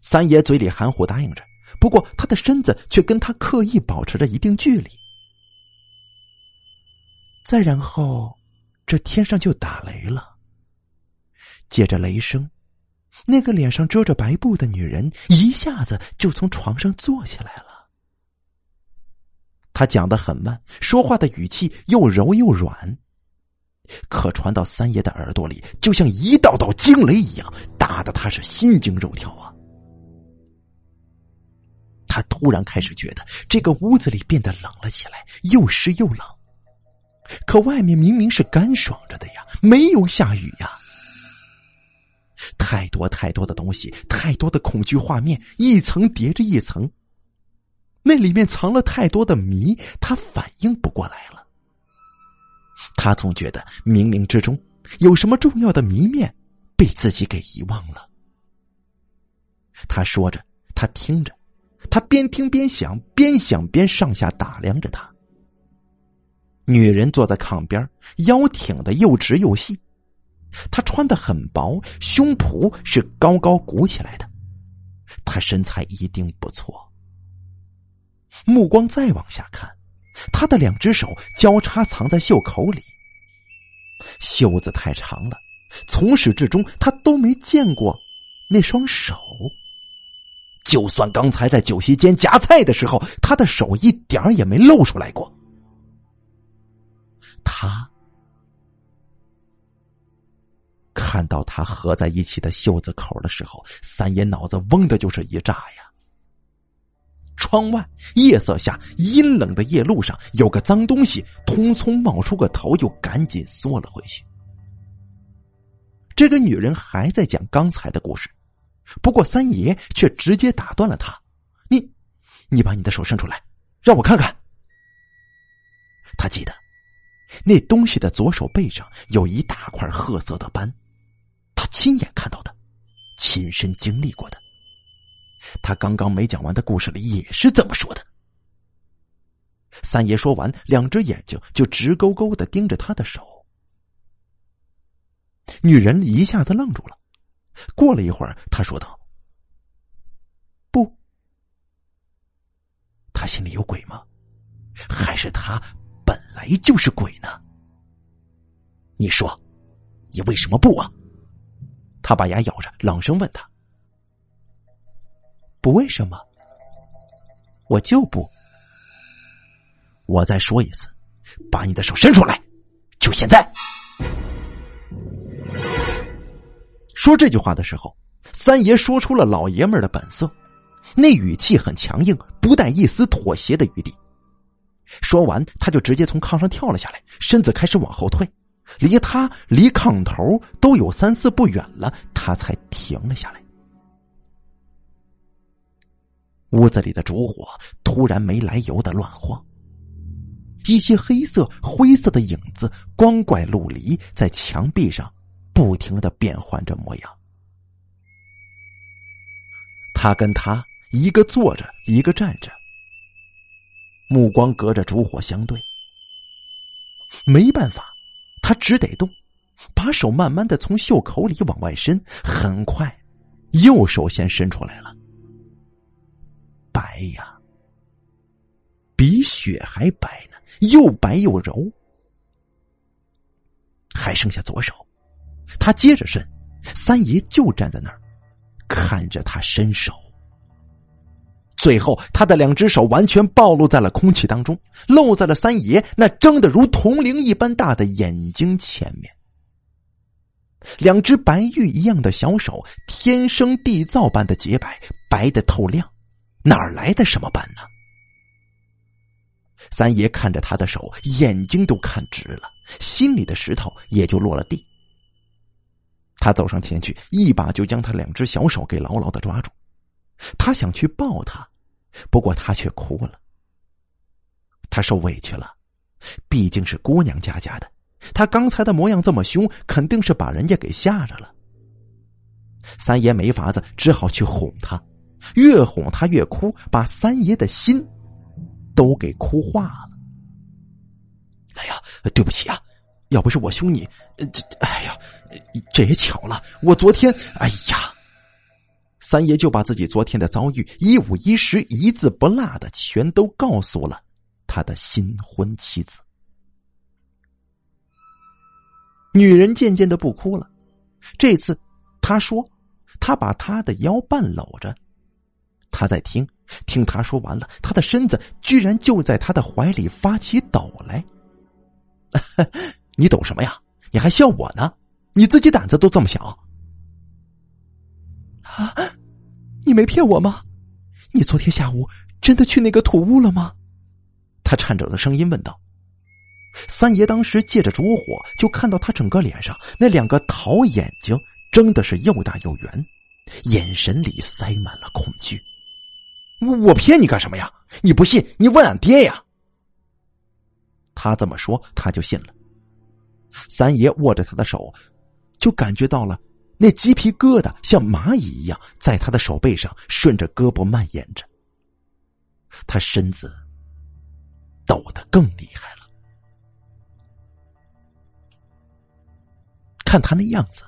三爷嘴里含糊答应着，不过他的身子却跟他刻意保持着一定距离。再然后，这天上就打雷了。接着雷声，那个脸上遮着白布的女人一下子就从床上坐起来了。他讲的很慢，说话的语气又柔又软，可传到三爷的耳朵里，就像一道道惊雷一样，打得他是心惊肉跳啊！他突然开始觉得这个屋子里变得冷了起来，又湿又冷。可外面明明是干爽着的呀，没有下雨呀！太多太多的东西，太多的恐惧画面，一层叠着一层。那里面藏了太多的谜，他反应不过来了。他总觉得冥冥之中有什么重要的谜面被自己给遗忘了。他说着，他听着，他边听边想，边想边上下打量着他。女人坐在炕边，腰挺的又直又细，她穿的很薄，胸脯是高高鼓起来的，她身材一定不错。目光再往下看，他的两只手交叉藏在袖口里。袖子太长了，从始至终他都没见过那双手。就算刚才在酒席间夹菜的时候，他的手一点也没露出来过。他看到他合在一起的袖子口的时候，三爷脑子嗡的就是一炸呀！窗外夜色下，阴冷的夜路上，有个脏东西匆匆冒出个头，又赶紧缩了回去。这个女人还在讲刚才的故事，不过三爷却直接打断了她：“你，你把你的手伸出来，让我看看。”他记得，那东西的左手背上有一大块褐色的斑，他亲眼看到的，亲身经历过的。他刚刚没讲完的故事里也是这么说的。三爷说完，两只眼睛就直勾勾的盯着他的手。女人一下子愣住了，过了一会儿，她说道：“不，他心里有鬼吗？还是他来就是鬼呢？你说，你为什么不啊？”他把牙咬着，冷声问他。不为什么，我就不。我再说一次，把你的手伸出来，就现在。说这句话的时候，三爷说出了老爷们的本色，那语气很强硬，不带一丝妥协的余地。说完，他就直接从炕上跳了下来，身子开始往后退，离他离炕头都有三四步远了，他才停了下来。屋子里的烛火突然没来由的乱晃，一些黑色、灰色的影子光怪陆离，在墙壁上不停的变换着模样。他跟他一个坐着，一个站着，目光隔着烛火相对。没办法，他只得动，把手慢慢的从袖口里往外伸，很快，右手先伸出来了。白呀，比雪还白呢，又白又柔。还剩下左手，他接着伸，三爷就站在那儿，看着他伸手。最后，他的两只手完全暴露在了空气当中，露在了三爷那睁得如铜铃一般大的眼睛前面。两只白玉一样的小手，天生地造般的洁白，白的透亮。哪来的什么斑呢？三爷看着他的手，眼睛都看直了，心里的石头也就落了地。他走上前去，一把就将他两只小手给牢牢的抓住。他想去抱他，不过他却哭了。他受委屈了，毕竟是姑娘家家的，他刚才的模样这么凶，肯定是把人家给吓着了。三爷没法子，只好去哄他。越哄他越哭，把三爷的心都给哭化了。哎呀，对不起啊！要不是我凶你，这哎呀，这也巧了。我昨天，哎呀，三爷就把自己昨天的遭遇一五一十、一字不落的全都告诉了他的新婚妻子。女人渐渐的不哭了。这次，她说：“她把他的腰半搂着。”他在听，听他说完了，他的身子居然就在他的怀里发起抖来。你抖什么呀？你还笑我呢？你自己胆子都这么小啊？你没骗我吗？你昨天下午真的去那个土屋了吗？他颤抖的声音问道。三爷当时借着烛火，就看到他整个脸上那两个桃眼睛睁的是又大又圆，眼神里塞满了恐惧。我我骗你干什么呀？你不信，你问俺爹呀。他这么说，他就信了。三爷握着他的手，就感觉到了那鸡皮疙瘩像蚂蚁一样在他的手背上顺着胳膊蔓延着。他身子抖得更厉害了。看他那样子，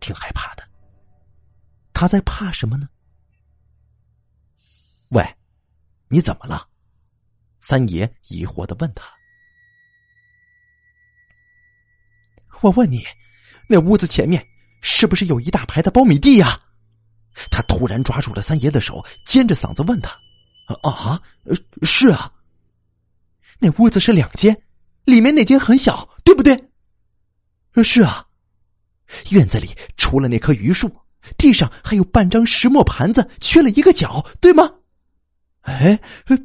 挺害怕的。他在怕什么呢？喂，你怎么了？三爷疑惑的问他。我问你，那屋子前面是不是有一大排的苞米地呀？他突然抓住了三爷的手，尖着嗓子问他：“啊，是啊。那屋子是两间，里面那间很小，对不对？”“是啊。”院子里除了那棵榆树，地上还有半张石磨盘子，缺了一个角，对吗？哎，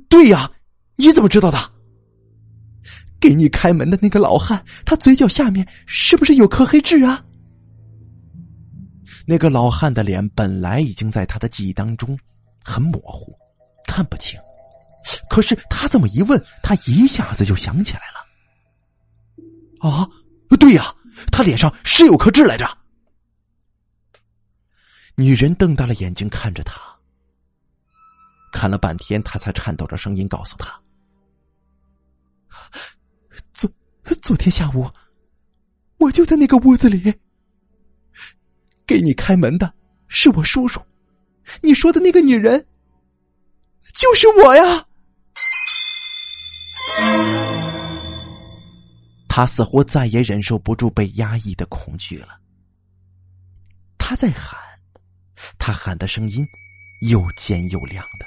对呀，你怎么知道的？给你开门的那个老汉，他嘴角下面是不是有颗黑痣啊？那个老汉的脸本来已经在他的记忆当中很模糊，看不清，可是他这么一问，他一下子就想起来了。啊，对呀，他脸上是有颗痣来着。女人瞪大了眼睛看着他。看了半天，他才颤抖着声音告诉他：“昨昨天下午，我就在那个屋子里。给你开门的是我叔叔，你说的那个女人就是我呀。”他似乎再也忍受不住被压抑的恐惧了，他在喊，他喊的声音又尖又亮的。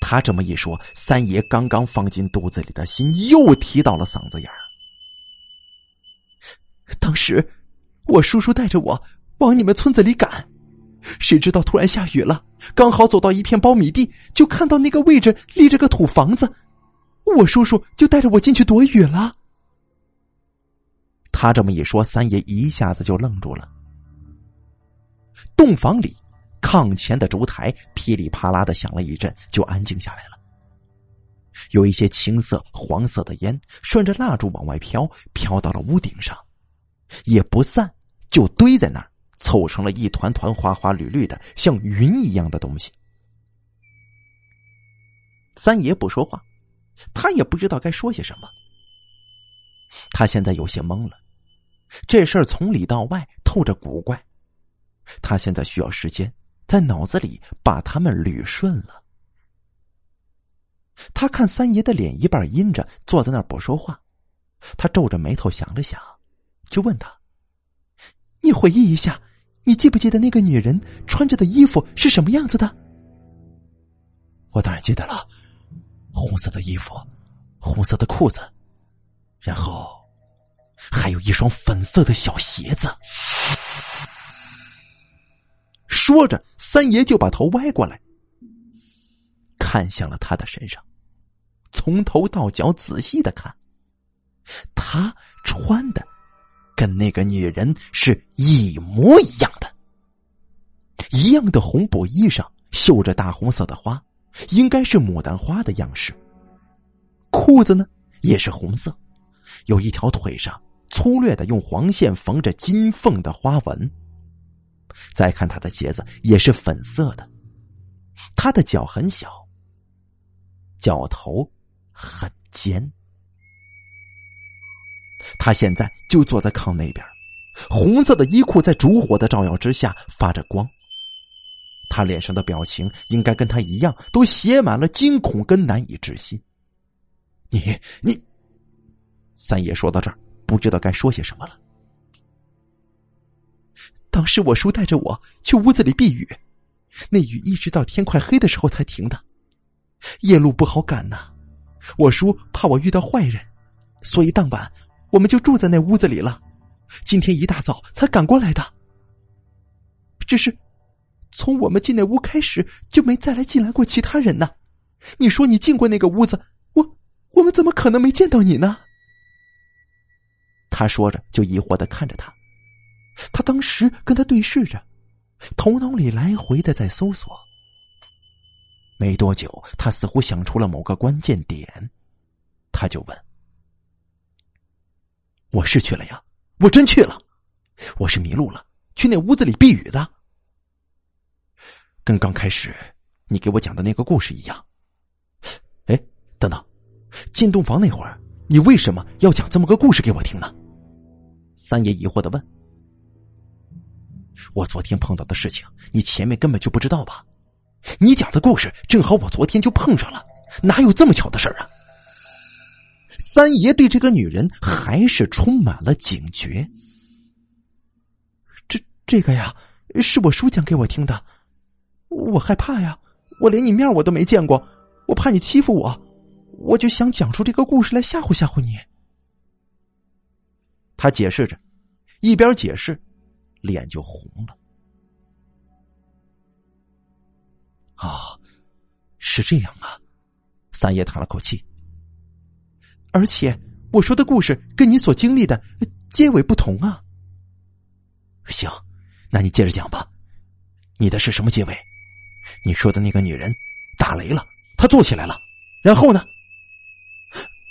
他这么一说，三爷刚刚放进肚子里的心又提到了嗓子眼儿。
当时，我叔叔带着我往你们村子里赶，谁知道突然下雨了，刚好走到一片苞米地，就看到那个位置立着个土房子，我叔叔就带着我进去躲雨了。
他这么一说，三爷一下子就愣住了。洞房里，炕前的烛台噼里啪啦的响了一阵，就安静下来了。有一些青色、黄色的烟顺着蜡烛往外飘，飘到了屋顶上。也不散，就堆在那儿，凑成了一团团花花绿绿的，像云一样的东西。三爷不说话，他也不知道该说些什么。他现在有些懵了，这事儿从里到外透着古怪。他现在需要时间，在脑子里把他们捋顺了。他看三爷的脸一半阴着，坐在那儿不说话。他皱着眉头想了想。就问他：“你回忆一下，你记不记得那个女人穿着的衣服是什么样子的？”
我当然记得了，红色的衣服，红色的裤子，然后还有一双粉色的小鞋子。
说着，三爷就把头歪过来，看向了他的身上，从头到脚仔细的看，他穿的。跟那个女人是一模一样的，一样的红布衣裳绣着大红色的花，应该是牡丹花的样式。裤子呢也是红色，有一条腿上粗略的用黄线缝着金凤的花纹。再看他的鞋子也是粉色的，他的脚很小，脚头很尖。他现在就坐在炕那边，红色的衣裤在烛火的照耀之下发着光。他脸上的表情应该跟他一样，都写满了惊恐跟难以置信。你你，三爷说到这儿，不知道该说些什么了。
当时我叔带着我去屋子里避雨，那雨一直到天快黑的时候才停的。夜路不好赶呐，我叔怕我遇到坏人，所以当晚。我们就住在那屋子里了，今天一大早才赶过来的。只是，从我们进那屋开始，就没再来进来过其他人呢。你说你进过那个屋子，我我们怎么可能没见到你呢？
他说着，就疑惑的看着他。
他当时跟他对视着，头脑里来回的在搜索。
没多久，他似乎想出了某个关键点，他就问。我是去了呀，我真去了，我是迷路了，去那屋子里避雨的，跟刚开始你给我讲的那个故事一样。哎，等等，进洞房那会儿，你为什么要讲这么个故事给我听呢？三爷疑惑的问。我昨天碰到的事情，你前面根本就不知道吧？你讲的故事正好我昨天就碰上了，哪有这么巧的事儿啊？三爷对这个女人还是充满了警觉。
这这个呀，是我叔讲给我听的。我害怕呀，我连你面我都没见过，我怕你欺负我，我就想讲出这个故事来吓唬吓唬你。
他解释着，一边解释，脸就红了。啊，是这样啊！三爷叹了口气。
而且我说的故事跟你所经历的结尾不同啊。
行，那你接着讲吧。你的是什么结尾？你说的那个女人打雷了，她坐起来了，然后呢？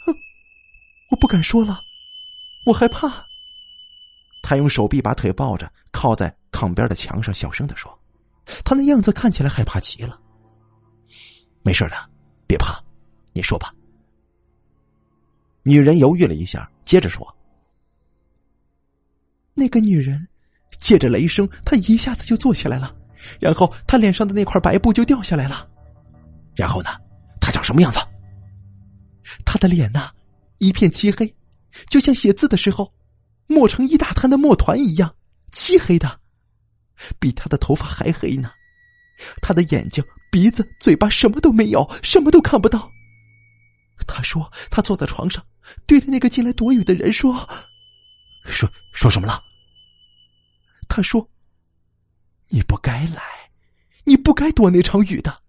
我不敢说了，我害怕。
他用手臂把腿抱着，靠在炕边的墙上，小声的说：“
他那样子看起来害怕极了。”
没事的，别怕，你说吧。女人犹豫了一下，接着说：“
那个女人借着雷声，她一下子就坐起来了，然后她脸上的那块白布就掉下来了。
然后呢？她长什么样子？
她的脸呐，一片漆黑，就像写字的时候磨成一大滩的墨团一样漆黑的，比她的头发还黑呢。她的眼睛鼻子、嘴巴什么都没有，什么都看不到。他说他坐在床上，对着那个进来躲雨的人说：“
说说什么了？”
他说：“你不该来，你不该躲那场雨的，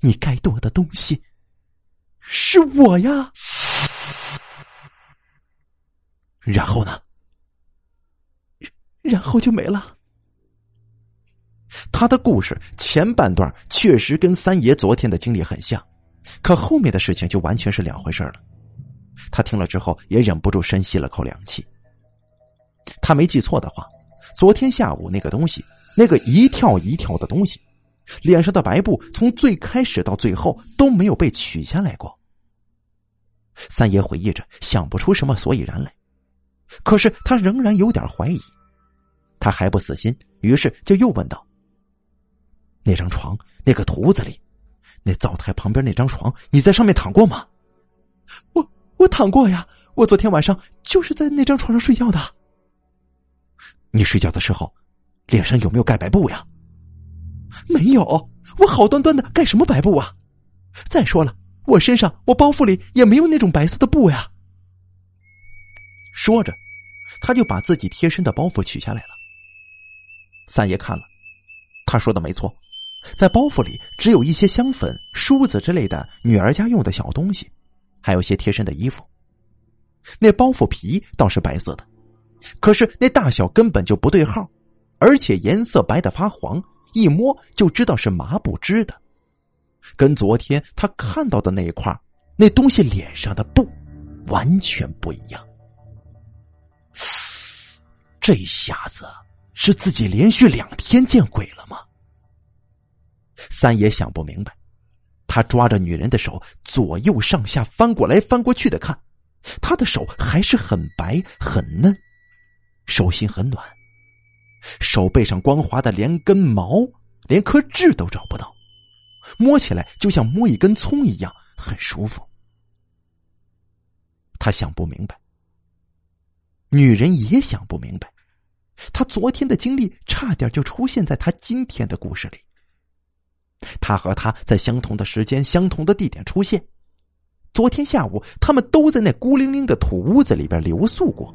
你该躲的东西是我呀。”
然后呢？
然后就没了。
他的故事前半段确实跟三爷昨天的经历很像，可后面的事情就完全是两回事了。他听了之后也忍不住深吸了口凉气。他没记错的话，昨天下午那个东西，那个一跳一跳的东西，脸上的白布从最开始到最后都没有被取下来过。三爷回忆着，想不出什么所以然来。可是他仍然有点怀疑，他还不死心，于是就又问道：“那张床，那个图子里，那灶台旁边那张床，你在上面躺过吗？”“
我我躺过呀，我昨天晚上就是在那张床上睡觉的。”“
你睡觉的时候，脸上有没有盖白布呀？”“
没有，我好端端的盖什么白布啊？再说了，我身上我包袱里也没有那种白色的布呀。”
说着，他就把自己贴身的包袱取下来了。三爷看了，他说的没错，在包袱里只有一些香粉、梳子之类的女儿家用的小东西，还有些贴身的衣服。那包袱皮倒是白色的，可是那大小根本就不对号，而且颜色白的发黄，一摸就知道是麻布织的，跟昨天他看到的那一块那东西脸上的布完全不一样。这下子是自己连续两天见鬼了吗？三爷想不明白，他抓着女人的手左右上下翻过来翻过去的看，他的手还是很白很嫩，手心很暖，手背上光滑的连根毛连颗痣都找不到，摸起来就像摸一根葱一样，很舒服。他想不明白。女人也想不明白，她昨天的经历差点就出现在他今天的故事里。他和他在相同的时间、相同的地点出现。昨天下午，他们都在那孤零零的土屋子里边留宿过，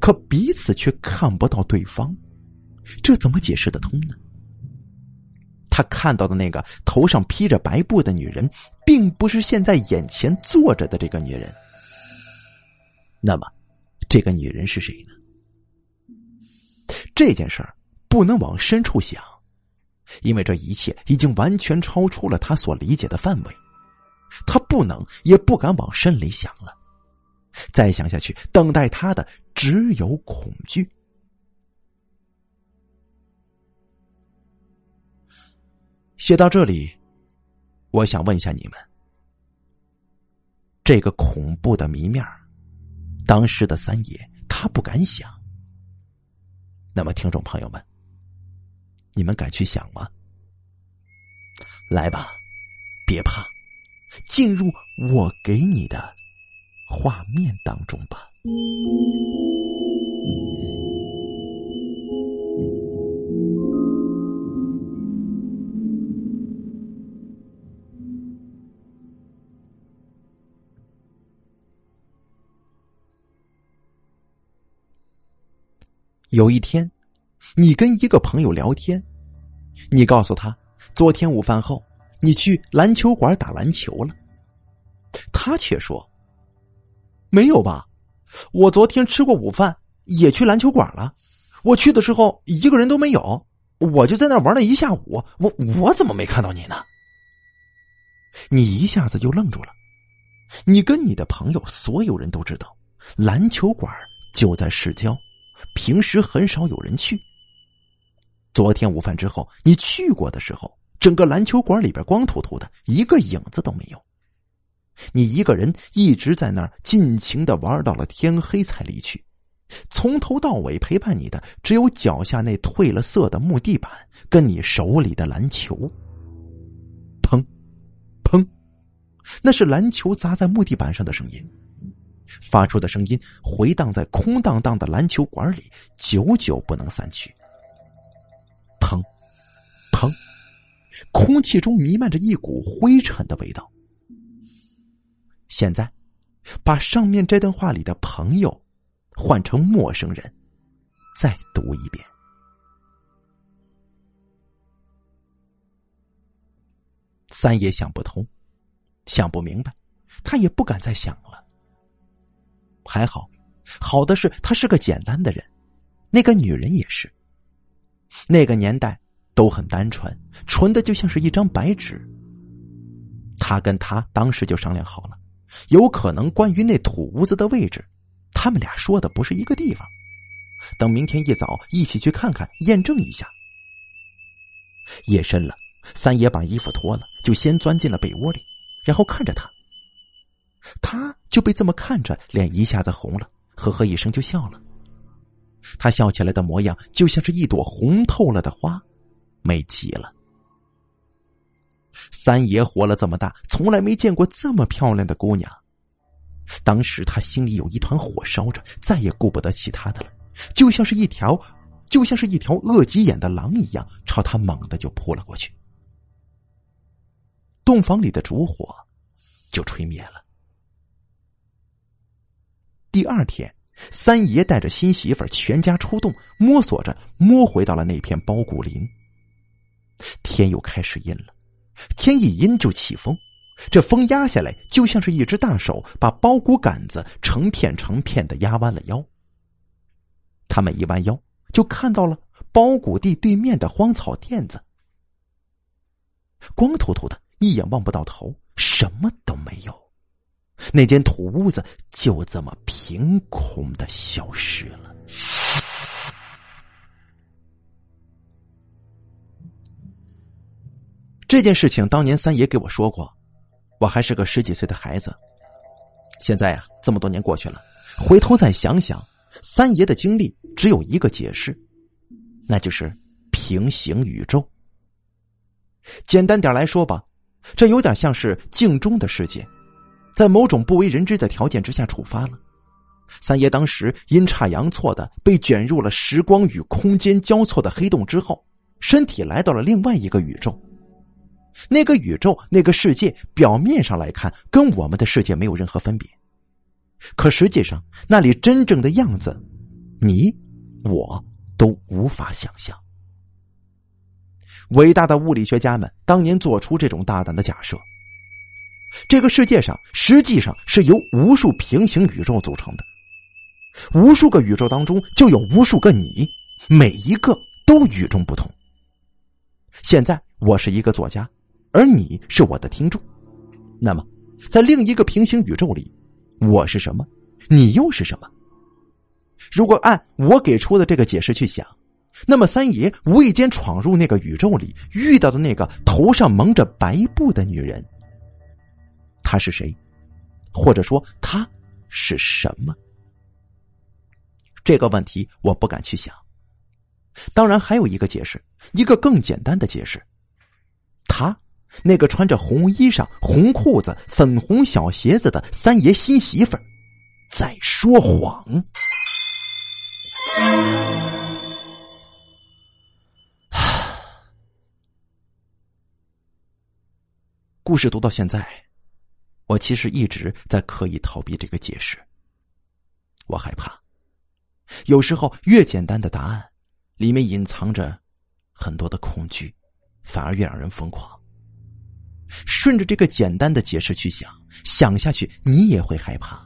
可彼此却看不到对方，这怎么解释得通呢？他看到的那个头上披着白布的女人，并不是现在眼前坐着的这个女人。那么？这个女人是谁呢？这件事儿不能往深处想，因为这一切已经完全超出了他所理解的范围，他不能也不敢往深里想了。再想下去，等待他的只有恐惧。写到这里，我想问一下你们：这个恐怖的谜面当时的三爷，他不敢想。那么，听众朋友们，你们敢去想吗？来吧，别怕，进入我给你的画面当中吧。有一天，你跟一个朋友聊天，你告诉他，昨天午饭后你去篮球馆打篮球了。他却说：“没有吧，我昨天吃过午饭，也去篮球馆了。我去的时候一个人都没有，我就在那玩了一下午。我我怎么没看到你呢？”你一下子就愣住了。你跟你的朋友，所有人都知道，篮球馆就在市郊。平时很少有人去。昨天午饭之后，你去过的时候，整个篮球馆里边光秃秃的，一个影子都没有。你一个人一直在那儿尽情的玩到了天黑才离去，从头到尾陪伴你的只有脚下那褪了色的木地板跟你手里的篮球。砰，砰，那是篮球砸在木地板上的声音。发出的声音回荡在空荡荡的篮球馆里，久久不能散去。砰，砰，
空气中弥漫着一股灰尘的味道。现在，把上面这段话里的朋友换成陌生人，再读一遍。三爷想不通，想不明白，他也不敢再想了。还好，好的是他是个简单的人，那个女人也是。那个年代都很单纯，纯的就像是一张白纸。他跟他当时就商量好了，有可能关于那土屋子的位置，他们俩说的不是一个地方。等明天一早一起去看看，验证一下。夜深了。三爷把衣服脱了，就先钻进了被窝里，然后看着他。他就被这么看着，脸一下子红了，呵呵一声就笑了。他笑起来的模样，就像是一朵红透了的花，美极了。三爷活了这么大，从来没见过这么漂亮的姑娘。当时他心里有一团火烧着，再也顾不得其他的了，就像是一条，就像是一条饿急眼的狼一样，朝他猛地就扑了过去。洞房里的烛火就吹灭了。第二天，三爷带着新媳妇全家出动，摸索着摸回到了那片包谷林。天又开始阴了，天一阴就起风，这风压下来，就像是一只大手把包谷杆子成片成片的压弯了腰。他们一弯腰，就看到了包谷地对面的荒草垫子，光秃秃的。一眼望不到头，什么都没有，那间土屋子就这么凭空的消失了。这件事情当年三爷给我说过，我还是个十几岁的孩子。现在呀，这么多年过去了，回头再想想，三爷的经历只有一个解释，那就是平行宇宙。简单点来说吧。这有点像是镜中的世界，在某种不为人知的条件之下触发了。三爷当时阴差阳错的被卷入了时光与空间交错的黑洞之后，身体来到了另外一个宇宙。那个宇宙、那个世界，表面上来看跟我们的世界没有任何分别，可实际上那里真正的样子，你我都无法想象。伟大的物理学家们当年做出这种大胆的假设：这个世界上实际上是由无数平行宇宙组成的，无数个宇宙当中就有无数个你，每一个都与众不同。现在我是一个作家，而你是我的听众。那么，在另一个平行宇宙里，我是什么？你又是什么？如果按我给出的这个解释去想。那么，三爷无意间闯入那个宇宙里，遇到的那个头上蒙着白布的女人，她是谁？或者说，她是什么？这个问题我不敢去想。当然，还有一个解释，一个更简单的解释：她，那个穿着红衣裳、红裤子、粉红小鞋子的三爷新媳妇，在说谎。故事读到现在，我其实一直在刻意逃避这个解释。我害怕，有时候越简单的答案，里面隐藏着很多的恐惧，反而越让人疯狂。顺着这个简单的解释去想，想下去你也会害怕。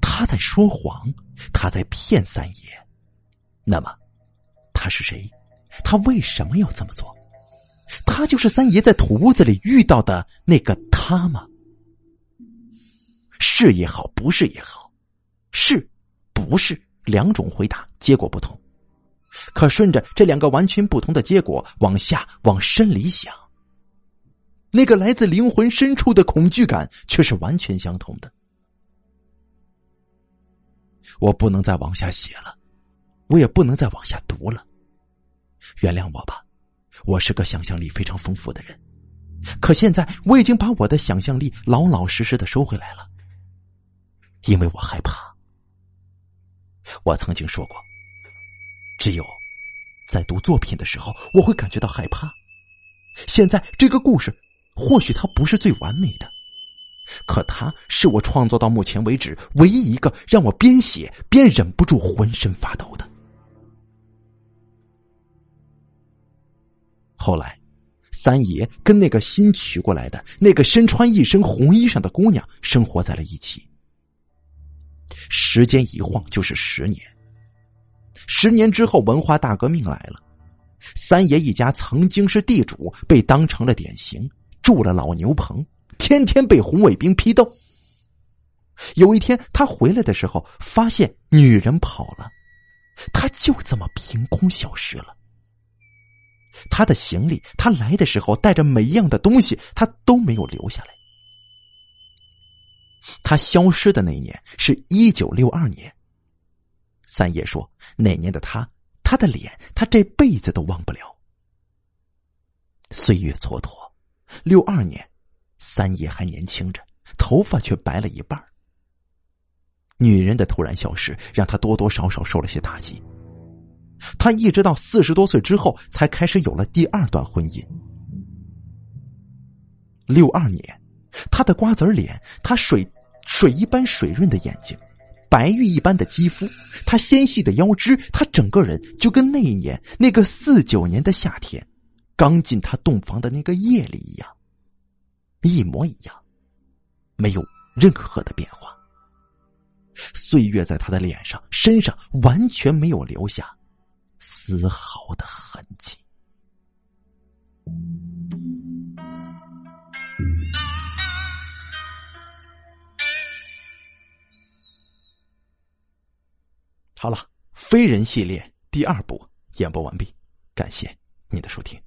他在说谎，他在骗三爷。那么，他是谁？他为什么要这么做？他就是三爷在土屋子里遇到的那个他吗？是也好，不是也好，是不是两种回答，结果不同。可顺着这两个完全不同的结果往下往深里想，那个来自灵魂深处的恐惧感却是完全相同的。我不能再往下写了，我也不能再往下读了，原谅我吧。我是个想象力非常丰富的人，可现在我已经把我的想象力老老实实的收回来了，因为我害怕。我曾经说过，只有在读作品的时候，我会感觉到害怕，
现在这个故事，或许它不是最完美的，可它是我创作到目前为止唯一一个让我边写边忍不住浑身发抖的。后来，三爷跟那个新娶过来的那个身穿一身红衣裳的姑娘生活在了一起。时间一晃就是十年。十年之后，文化大革命来了，三爷一家曾经是地主，被当成了典型，住了老牛棚，天天被红卫兵批斗。有一天，他回来的时候，发现女人跑了，他就这么凭空消失了。他的行李，他来的时候带着每一样的东西，他都没有留下来。他消失的那一年是一九六二年。三爷说：“那年的他，他的脸，他这辈子都忘不了。”岁月蹉跎，六二年，三爷还年轻着，头发却白了一半。女人的突然消失，让他多多少少受了些打击。他一直到四十多岁之后，才开始有了第二段婚姻。六二年，他的瓜子脸，他水水一般水润的眼睛，白玉一般的肌肤，他纤细的腰肢，他整个人就跟那一年那个四九年的夏天，刚进他洞房的那个夜里一样，一模一样，没有任何的变化。岁月在他的脸上、身上完全没有留下。丝毫的痕迹。好了，非人系列第二部演播完毕，感谢你的收听。